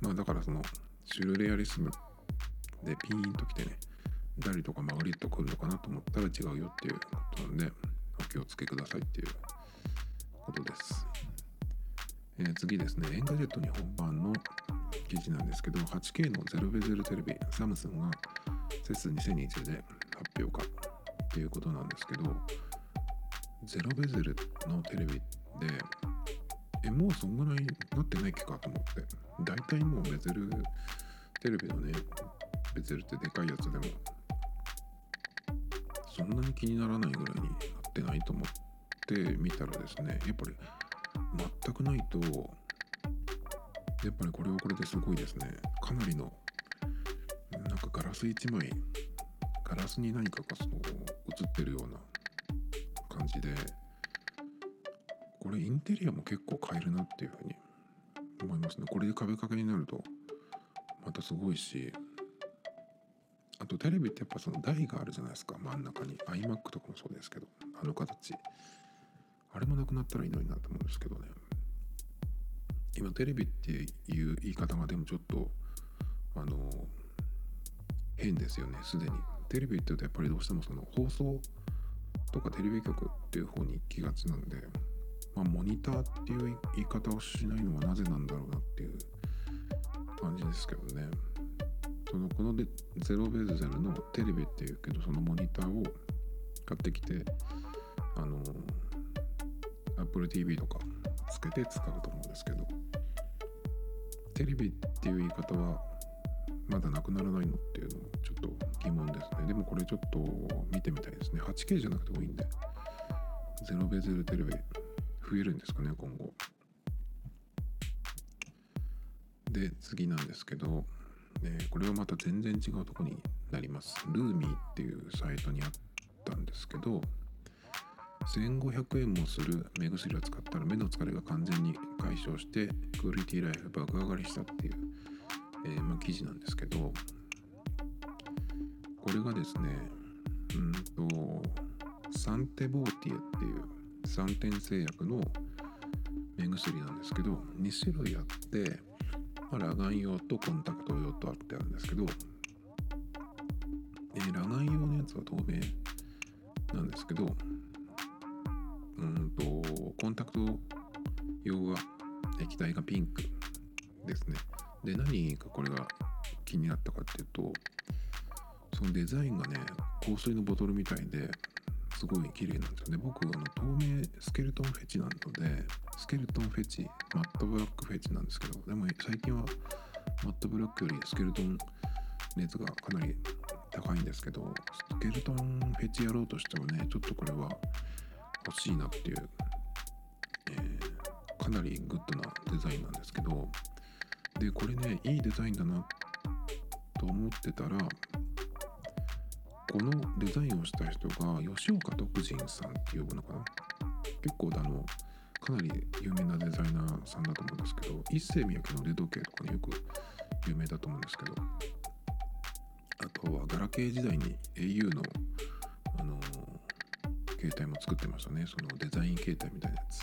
まあだからそのシュルレアリスム。でピーンときてね。ダリとかマグリット来るのかなと思ったら違うよっていうことなんでお気をつけくださいっていう。ことです、えー、次ですね。 Engadget 日本版の記事なんですけど 8K のゼロベゼルテレビサムスンが CES 2020で発表かっていうことなんですけどゼロベゼルのテレビでえもうそんぐらいなってないっけかと思って。大体もうベゼルテレビのね。ベゼルってでかいやつでも。そんなに気にならないぐらいになってないと思ってみたらですねやっぱり全くないとやっぱりこれはこれですごいですね。かなりのなんかガラス1枚ガラスに何かがその映ってるような感じでこれインテリアも結構変えるなっていうふうに思いますね。これで壁掛けになるとまたすごいしあとテレビってやっぱその台があるじゃないですか。真ん中に。iMac とかもそうですけどあの形。あれもなくなったらいいのになと思うんですけどね。今テレビっていう言い方がでもちょっとあの変ですよね。すでに。テレビって言うとやっぱりどうしてもその放送とかテレビ局っていう方に行きがちなんで。まあモニターっていう言い方をしないのはなぜなんだろうなっていう感じですけどね。そのこのでゼロベーゼルのテレビっていうけどそのモニターを買ってきてあの Apple TV とかつけて使うと思うんですけどテレビっていう言い方はまだなくならないのっていうのもちょっと疑問ですね。でもこれちょっと見てみたいですね。8K じゃなくてもいいんで。ゼロベゼルテレビ。増えるんですかね今後で次なんですけどえー、これはまた全然違うとこになります。ルーミーっていうサイトにあったんですけど、1500円もする目薬を使ったら目の疲れが完全に解消してクオリティライフ爆上がりしたっていう、えー、まあ、記事なんですけどこれがですねうんとサンテボーティエっていう3点製薬の目薬なんですけど2種類あってまあ、裸眼用とコンタクト用とあってあるんですけど、え、裸眼用のやつは透明なんですけど、うんと、コンタクト用は液体がピンクですね。で、何かこれが気になったかっていうと、そのデザインがね、香水のボトルみたいですごい綺麗なんですよね。僕、あの透明スケルトンフェチなので、スケルトンフェチ、マットブラックフェチなんですけど、でも最近はマットブラックよりスケルトン熱がかなり高いんですけど、スケルトンフェチやろうとしてもね、ちょっとこれは欲しいなっていう、えー、かなりグッドなデザインなんですけど、で、これね、いいデザインだなと思ってたら、このデザインをした人が吉岡徳仁さんって呼ぶのかな？結構あのかなり有名なデザイナーさんだと思うんですけど一世三宅の腕時計とかねよく有名だと思うんですけどあとはガラケー時代に au の、あの、携帯も作ってましたね。そのデザイン携帯みたいなやつ。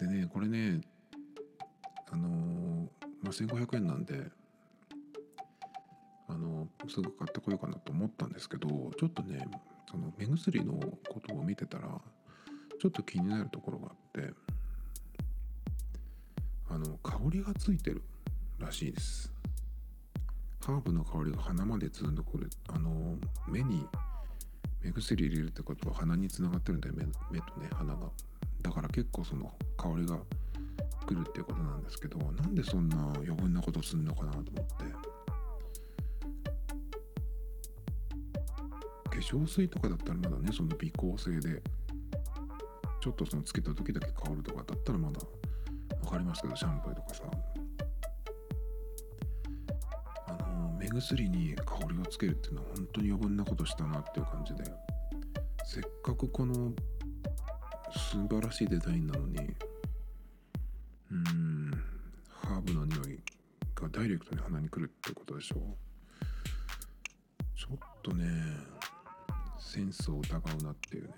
でねこれねあの、まあ、1500円なんで、すぐ買ってこようかなと思ったんですけどちょっとねその目薬のことを見てたらちょっと気になるところがあってあの香りがついてるらしいです。ハーブの香りが鼻までずんとくる。あの目に目薬入れるってことは鼻につながってるんだよ目目とね鼻が。だから結構その香りがくるっていうことなんですけどなんでそんな余分なことすんのかなと思って。化粧水とかだったらまだねその微光性で。ちょっとそのつけた時だけ香るとかだったらまだ分かりますけどシャンプーとかさ。あの目薬に香りをつけるっていうのは本当に余分なことしたなっていう感じで。せっかくこの素晴らしいデザインなのにうんハーブの匂いがダイレクトに鼻にくるってことでしょ。うちょっとねセンスを疑うなっていうね。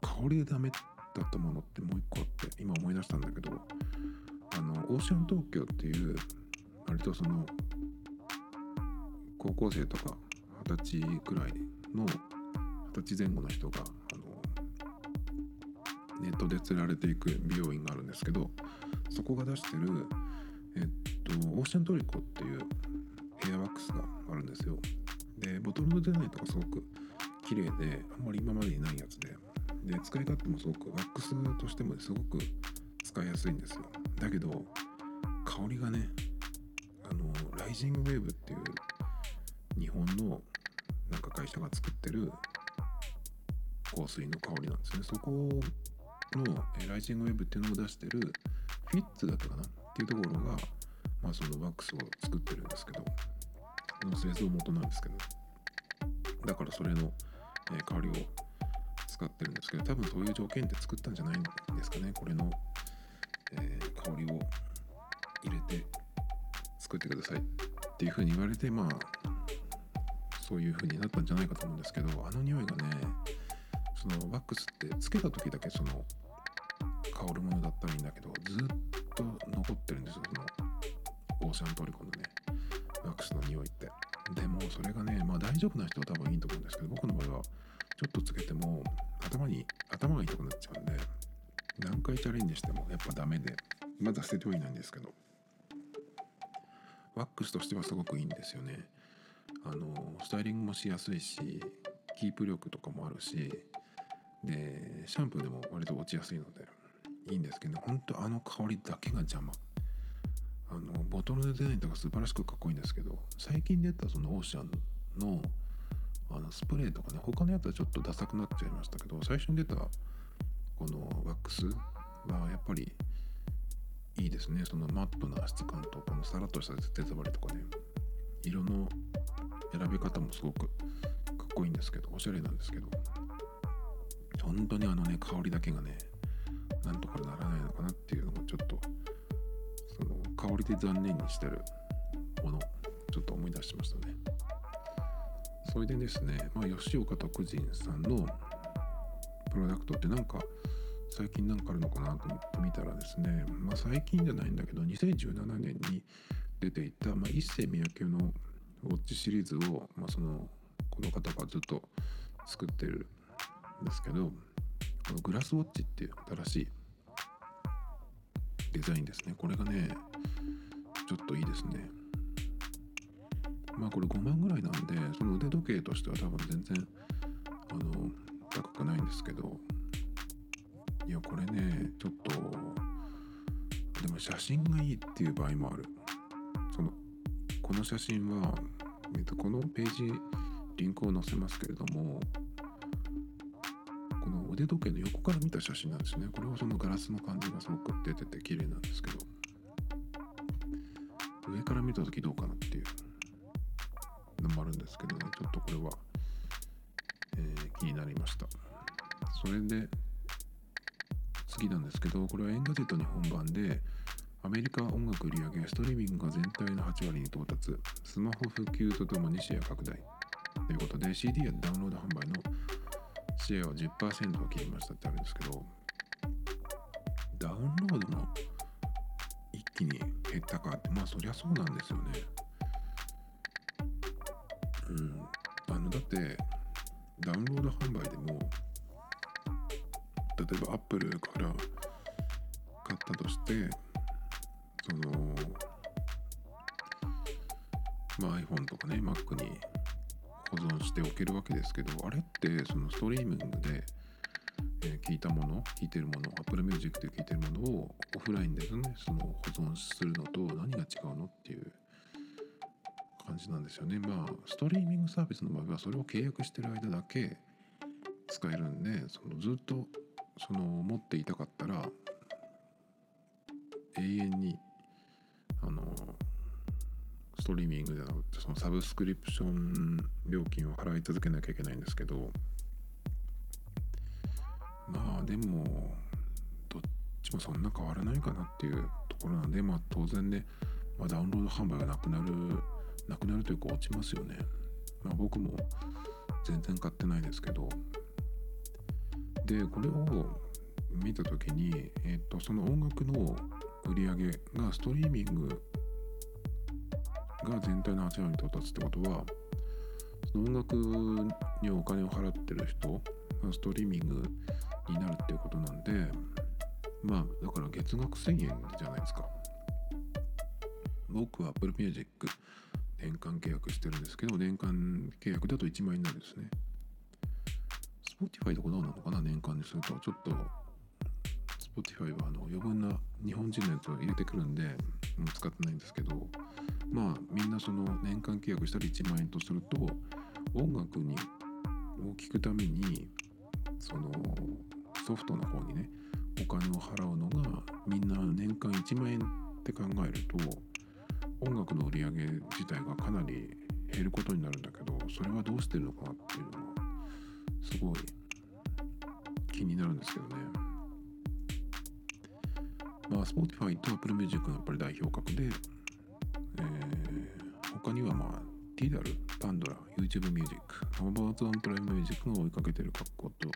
香りでダメだったものってもう一個あって今思い出したんだけどあのオーシャン東京っていう割とその高校生とか二十歳くらいの二十歳前後の人があのネットで釣られていく美容院があるんですけどそこが出してるえっとオーシャントリコっていうヘアワックスがあるんですよ。でボトルのデザインとかすごく綺麗であんまり今までにないやつで。で使い勝手もすごくワックスとしてもすごく使いやすいんですよ。だけど香りがねあのライジングウェーブっていう日本のなんか会社が作ってる香水の香りなんですね。そこのライジングウェーブっていうのを出してるフィッツだったかな？っていうところが、まあ、そのワックスを作ってるんですけどの製造元なんですけど。だからそれの、え香りを使ってるんですけど多分そういう条件で作ったんじゃないんですかねこれの、えー、香りを入れて作ってくださいっていうふうに言われてまあそういうふうになったんじゃないかと思うんですけどあの匂いがねそのワックスってつけた時だけその香るものだったらいいんだけどずっと残ってるんですよそのオーシャントリコのねワックスの匂いって。でもそれがねまあ大丈夫な人は多分いいと思うんですけど僕の場合はちょっとつけても頭に頭が痛くなっちゃうんで何回チャレンジしてもやっぱダメでまだ捨ててはいないんですけどワックスとしてはすごくいいんですよね。あのスタイリングもしやすいしキープ力とかもあるしでシャンプーでも割と落ちやすいのでいいんですけど本当あの香りだけが邪魔。あのボトルのデザインとか素晴らしくかっこいいんですけど最近出たそのオーシャンのあのスプレーとかね他のやつはちょっとダサくなっちゃいましたけど最初に出たこのワックスはやっぱりいいですね。そのマットな質感とこのさらっとした手触りとかね色の選び方もすごくかっこいいんですけどおしゃれなんですけど本当にあのね香りだけがねなんとかならないのかなっていうのがちょっとその香りで残念にしてるものちょっと思い出しましたね。それでですね、まあ、吉岡徳仁さんのプロダクトってなんか最近なんかあるのかなと思って見たらですね、まあ、最近じゃないんだけど2017年に出ていた、まあ、一世三宅のウォッチシリーズを、まあ、そのこの方がずっと作ってるんですけどこのグラスウォッチっていう新しいデザインですね。これがねちょっといいですね。まあこれ5万ぐらいなんでその腕時計としては多分全然あの高くないんですけど。いやこれねちょっとでも写真がいいっていう場合もある。そのこの写真は、えっと、このページリンクを載せますけれどもこの腕時計の横から見た写真なんですね。これはそのガラスの感じがすごく出てて綺麗なんですけど。上から見た時どうかなっていうのもあるんですけどね。ちょっとこれはえ気になりました。それで次なんですけどこれは Engadget 日本版でアメリカ音楽売上ストリーミングが全体の8割に到達。スマホ普及とともにシェア拡大。ということで CD やダウンロード販売のシェアは10%を切りましたってあるんですけどダウンロードも一気に減ったかってまあそりゃそうなんですよね。うん。あのだってダウンロード販売でも例えばアップルから買ったとしてそのまあ iPhone とかね Mac に保存しておけるわけですけどあれってそのストリーミングで、え、聞いたもの聞いてるもの Apple Music で聞いてるものをオフラインでねその保存するのと何が違うのっていう感じなんですよね。まあストリーミングサービスの場合はそれを契約してる間だけ使えるんでそのずっとその持っていたかったら永遠にあのトリーミングではなくてそのサブスクリプション料金を払い続けなきゃいけないんですけどまあでもどっちもそんな変わらないかなっていうところなんでまあ当然ね、まあ、ダウンロード販売がなくなるなくなるというか落ちますよね。まあ、僕も全然買ってないですけどでこれを見た時に、えっとその音楽の売り上げがストリーミングが全体の8割に到達ってことはその音楽にお金を払ってる人がストリーミングになるっていうことなんでまあだから月額1000円じゃないですか。僕は Apple Music 年間契約してるんですけど年間契約だと1万円になるんですね。Spotify とかどうなのかな年間にすると。ちょっと Spotify はあの余分な日本人のやつを入れてくるんでも使ってないんですけどまあみんなその年間契約したら1万円とすると音楽にを聴くためにそのソフトの方にねお金を払うのがみんな年間1万円って考えると音楽の売り上げ自体がかなり減ることになるんだけどそれはどうしてるのかなっていうのはすごい気になるんですけどね。まあ、Spotify と Apple Music がやっぱり代表格で、えー、他にはまあ、Tidal、Pandora、YouTube Music、Amazon Prime Music が追いかけてる格好と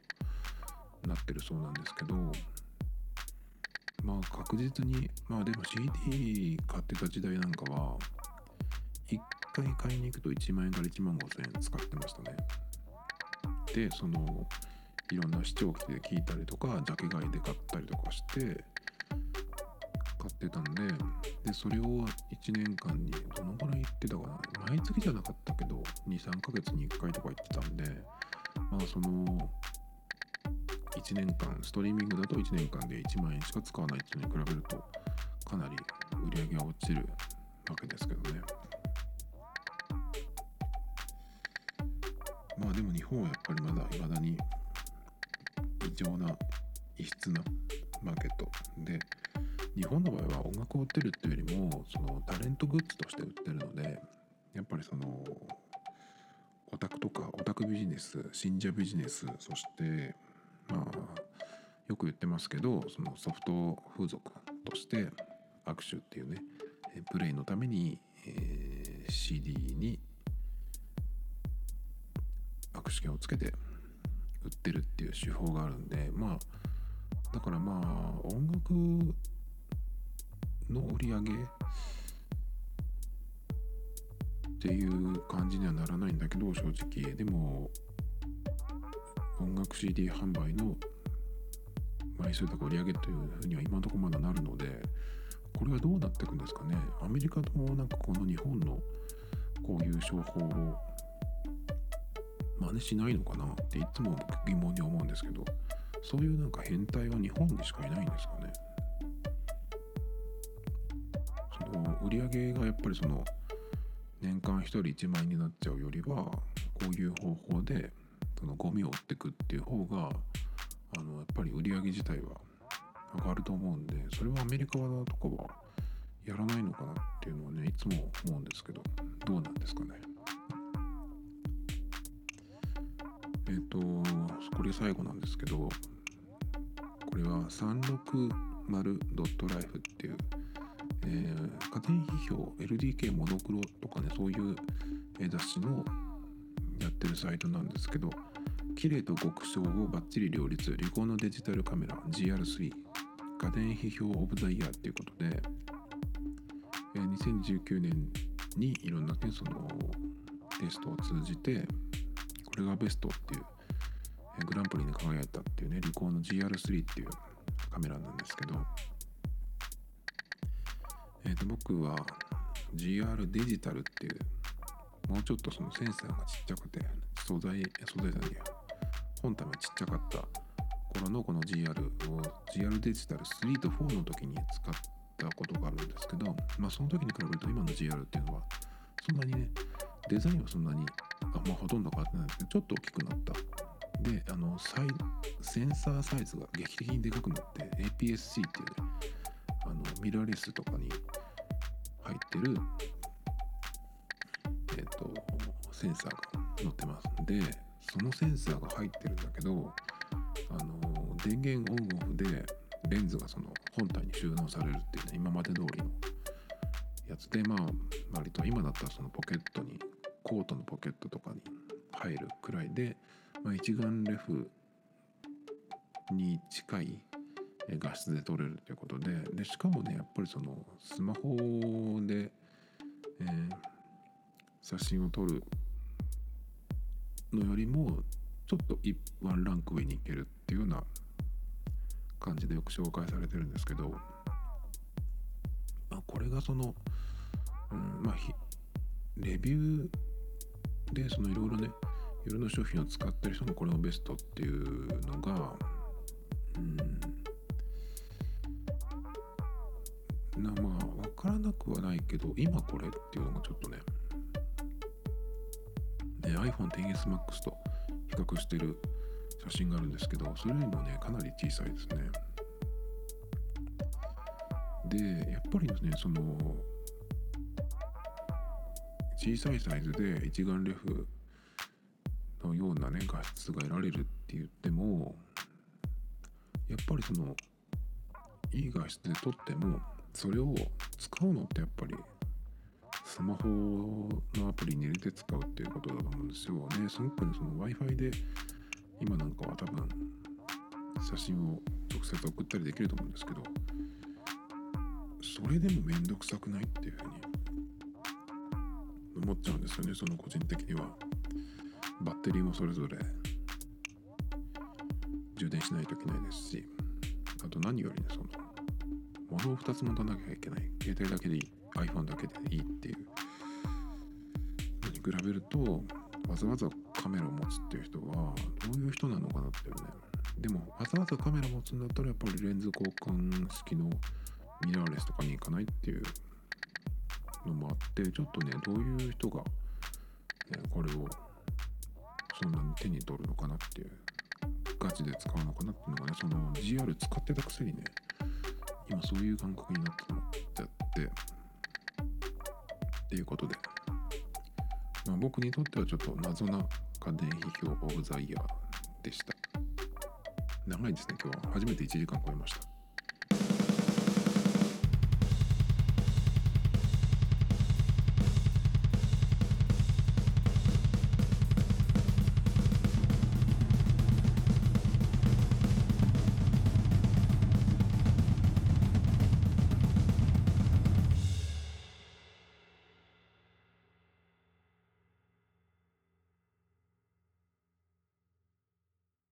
なってるそうなんですけど、まあ確実に、まあでも CD 買ってた時代なんかは、1回買いに行くと1万円から1万5千円使ってましたね。で、その、いろんな視聴器で聞いたりとか、ジャケ買いで買ったりとかして、買ってたんででそれを1年間にどのぐらい行ってたかな。毎月じゃなかったけど23ヶ月に1回とか行ってたんでまあその1年間ストリーミングだと1年間で1万円しか使わないっていうのに比べるとかなり売り上げが落ちるわけですけどね。まあでも日本はやっぱりまだ未だに異常な異質なマーケットで日本の場合は音楽を売ってるっていうよりもそのタレントグッズとして売ってるのでやっぱりそのオタクとかオタクビジネス信者ビジネスそしてまあよく言ってますけどそのソフト風俗として握手っていうねプレイのために、えー、CD に握手券をつけて売ってるっていう手法があるんでまあだからまあ音楽の売り上げっていう感じにはならないんだけど正直。でも音楽 CD 販売の枚数とか売り上げというふうには今のところまだなるのでこれはどうなっていくんですかね。アメリカともなんかこの日本のこういう商法を真似しないのかなっていつも疑問に思うんですけどそういうなんか変態は日本にしかいないんですかね。り上げがやっぱりその年間1人1万円になっちゃうよりはこういう方法でそのゴミを売っていくっていう方があのやっぱり売り上げ自体は上がると思うんでそれはアメリカとかはやらないのかなっていうのはねいつも思うんですけどどうなんですかね。えっ、とこれ最後なんですけどこれは 360.life っていう、えー、家電批評 LDK モノクロとかねそういう雑誌のやってるサイトなんですけど綺麗と極小をバッチリ両立リコーのデジタルカメラ GR3 家電批評オブザイヤーっていうことで、えー、2019年にいろんな、ね、そのテストを通じてこれがベストっていう、えー、グランプリに輝いたっていうねリコーの GR3 っていうカメラなんですけど、えー、と僕は GR デジタルっていうもうちょっとそのセンサーがちっちゃくて素材素材じゃないや本体がちっちゃかった頃のこの GR を GR デジタル3と4の時に使ったことがあるんですけどまあその時に比べると今の GR っていうのはそんなにねデザインはそんなにあまあほとんど変わってないんですけどちょっと大きくなった。であのサイセンサーサイズが劇的にでかくなって APS-C っていうねミラーレスとかに入ってるえ、ー、とセンサーが載ってます。んでそのセンサーが入ってるんだけどあの電源オンオフでレンズがその本体に収納されるっていうね今まで通りのやつでまあ割と今だったらそのポケットにコートのポケットとかに入るくらいで、まあ、一眼レフに近い画質で撮れるということででしかもねやっぱりそのスマホで、えー、写真を撮るのよりもちょっとワンランク上に行けるっていうような感じでよく紹介されてるんですけど、まあ、これがその、うんまあ、レビューでそのいろいろねいろんな商品を使ってる人もこれもベストっていうのがうんなまあ分からなくはないけど今これっていうのがちょっとね。ね iPhone XS Max と比較してる写真があるんですけどそれよりもねかなり小さいですね。でやっぱりですねその小さいサイズで一眼レフのようなね画質が得られるって言ってもやっぱりそのいい画質で撮ってもそれを使うのってやっぱりスマホのアプリに入れて使うっていうことだと思うんですよ。ね、すごくね、その Wi-Fi で今なんかは多分写真を直接送ったりできると思うんですけど、それでもめんどくさくないっていうふうに思っちゃうんですよね、その個人的には。バッテリーもそれぞれ充電しないといけないですし、あと何よりね、その、物を2つ持たなきゃいけない。携帯だけでいい。iPhone だけでいいっていうのに比べるとわざわざカメラを持つっていう人はどういう人なのかなっていうねでもわざわざカメラ持つんだったらやっぱりレンズ交換式のミラーレスとかに行かないっていうのもあってちょっとねどういう人が、ね、これをそんなに手に取るのかなっていうガチで使うのかなっていうのがねその GR 使ってたくせにね今そういう感覚になってちゃってっていうことで、まあ、僕にとってはちょっと謎な家電批評オブザイヤーでした。長いですね今日は。初めて1時間超えました。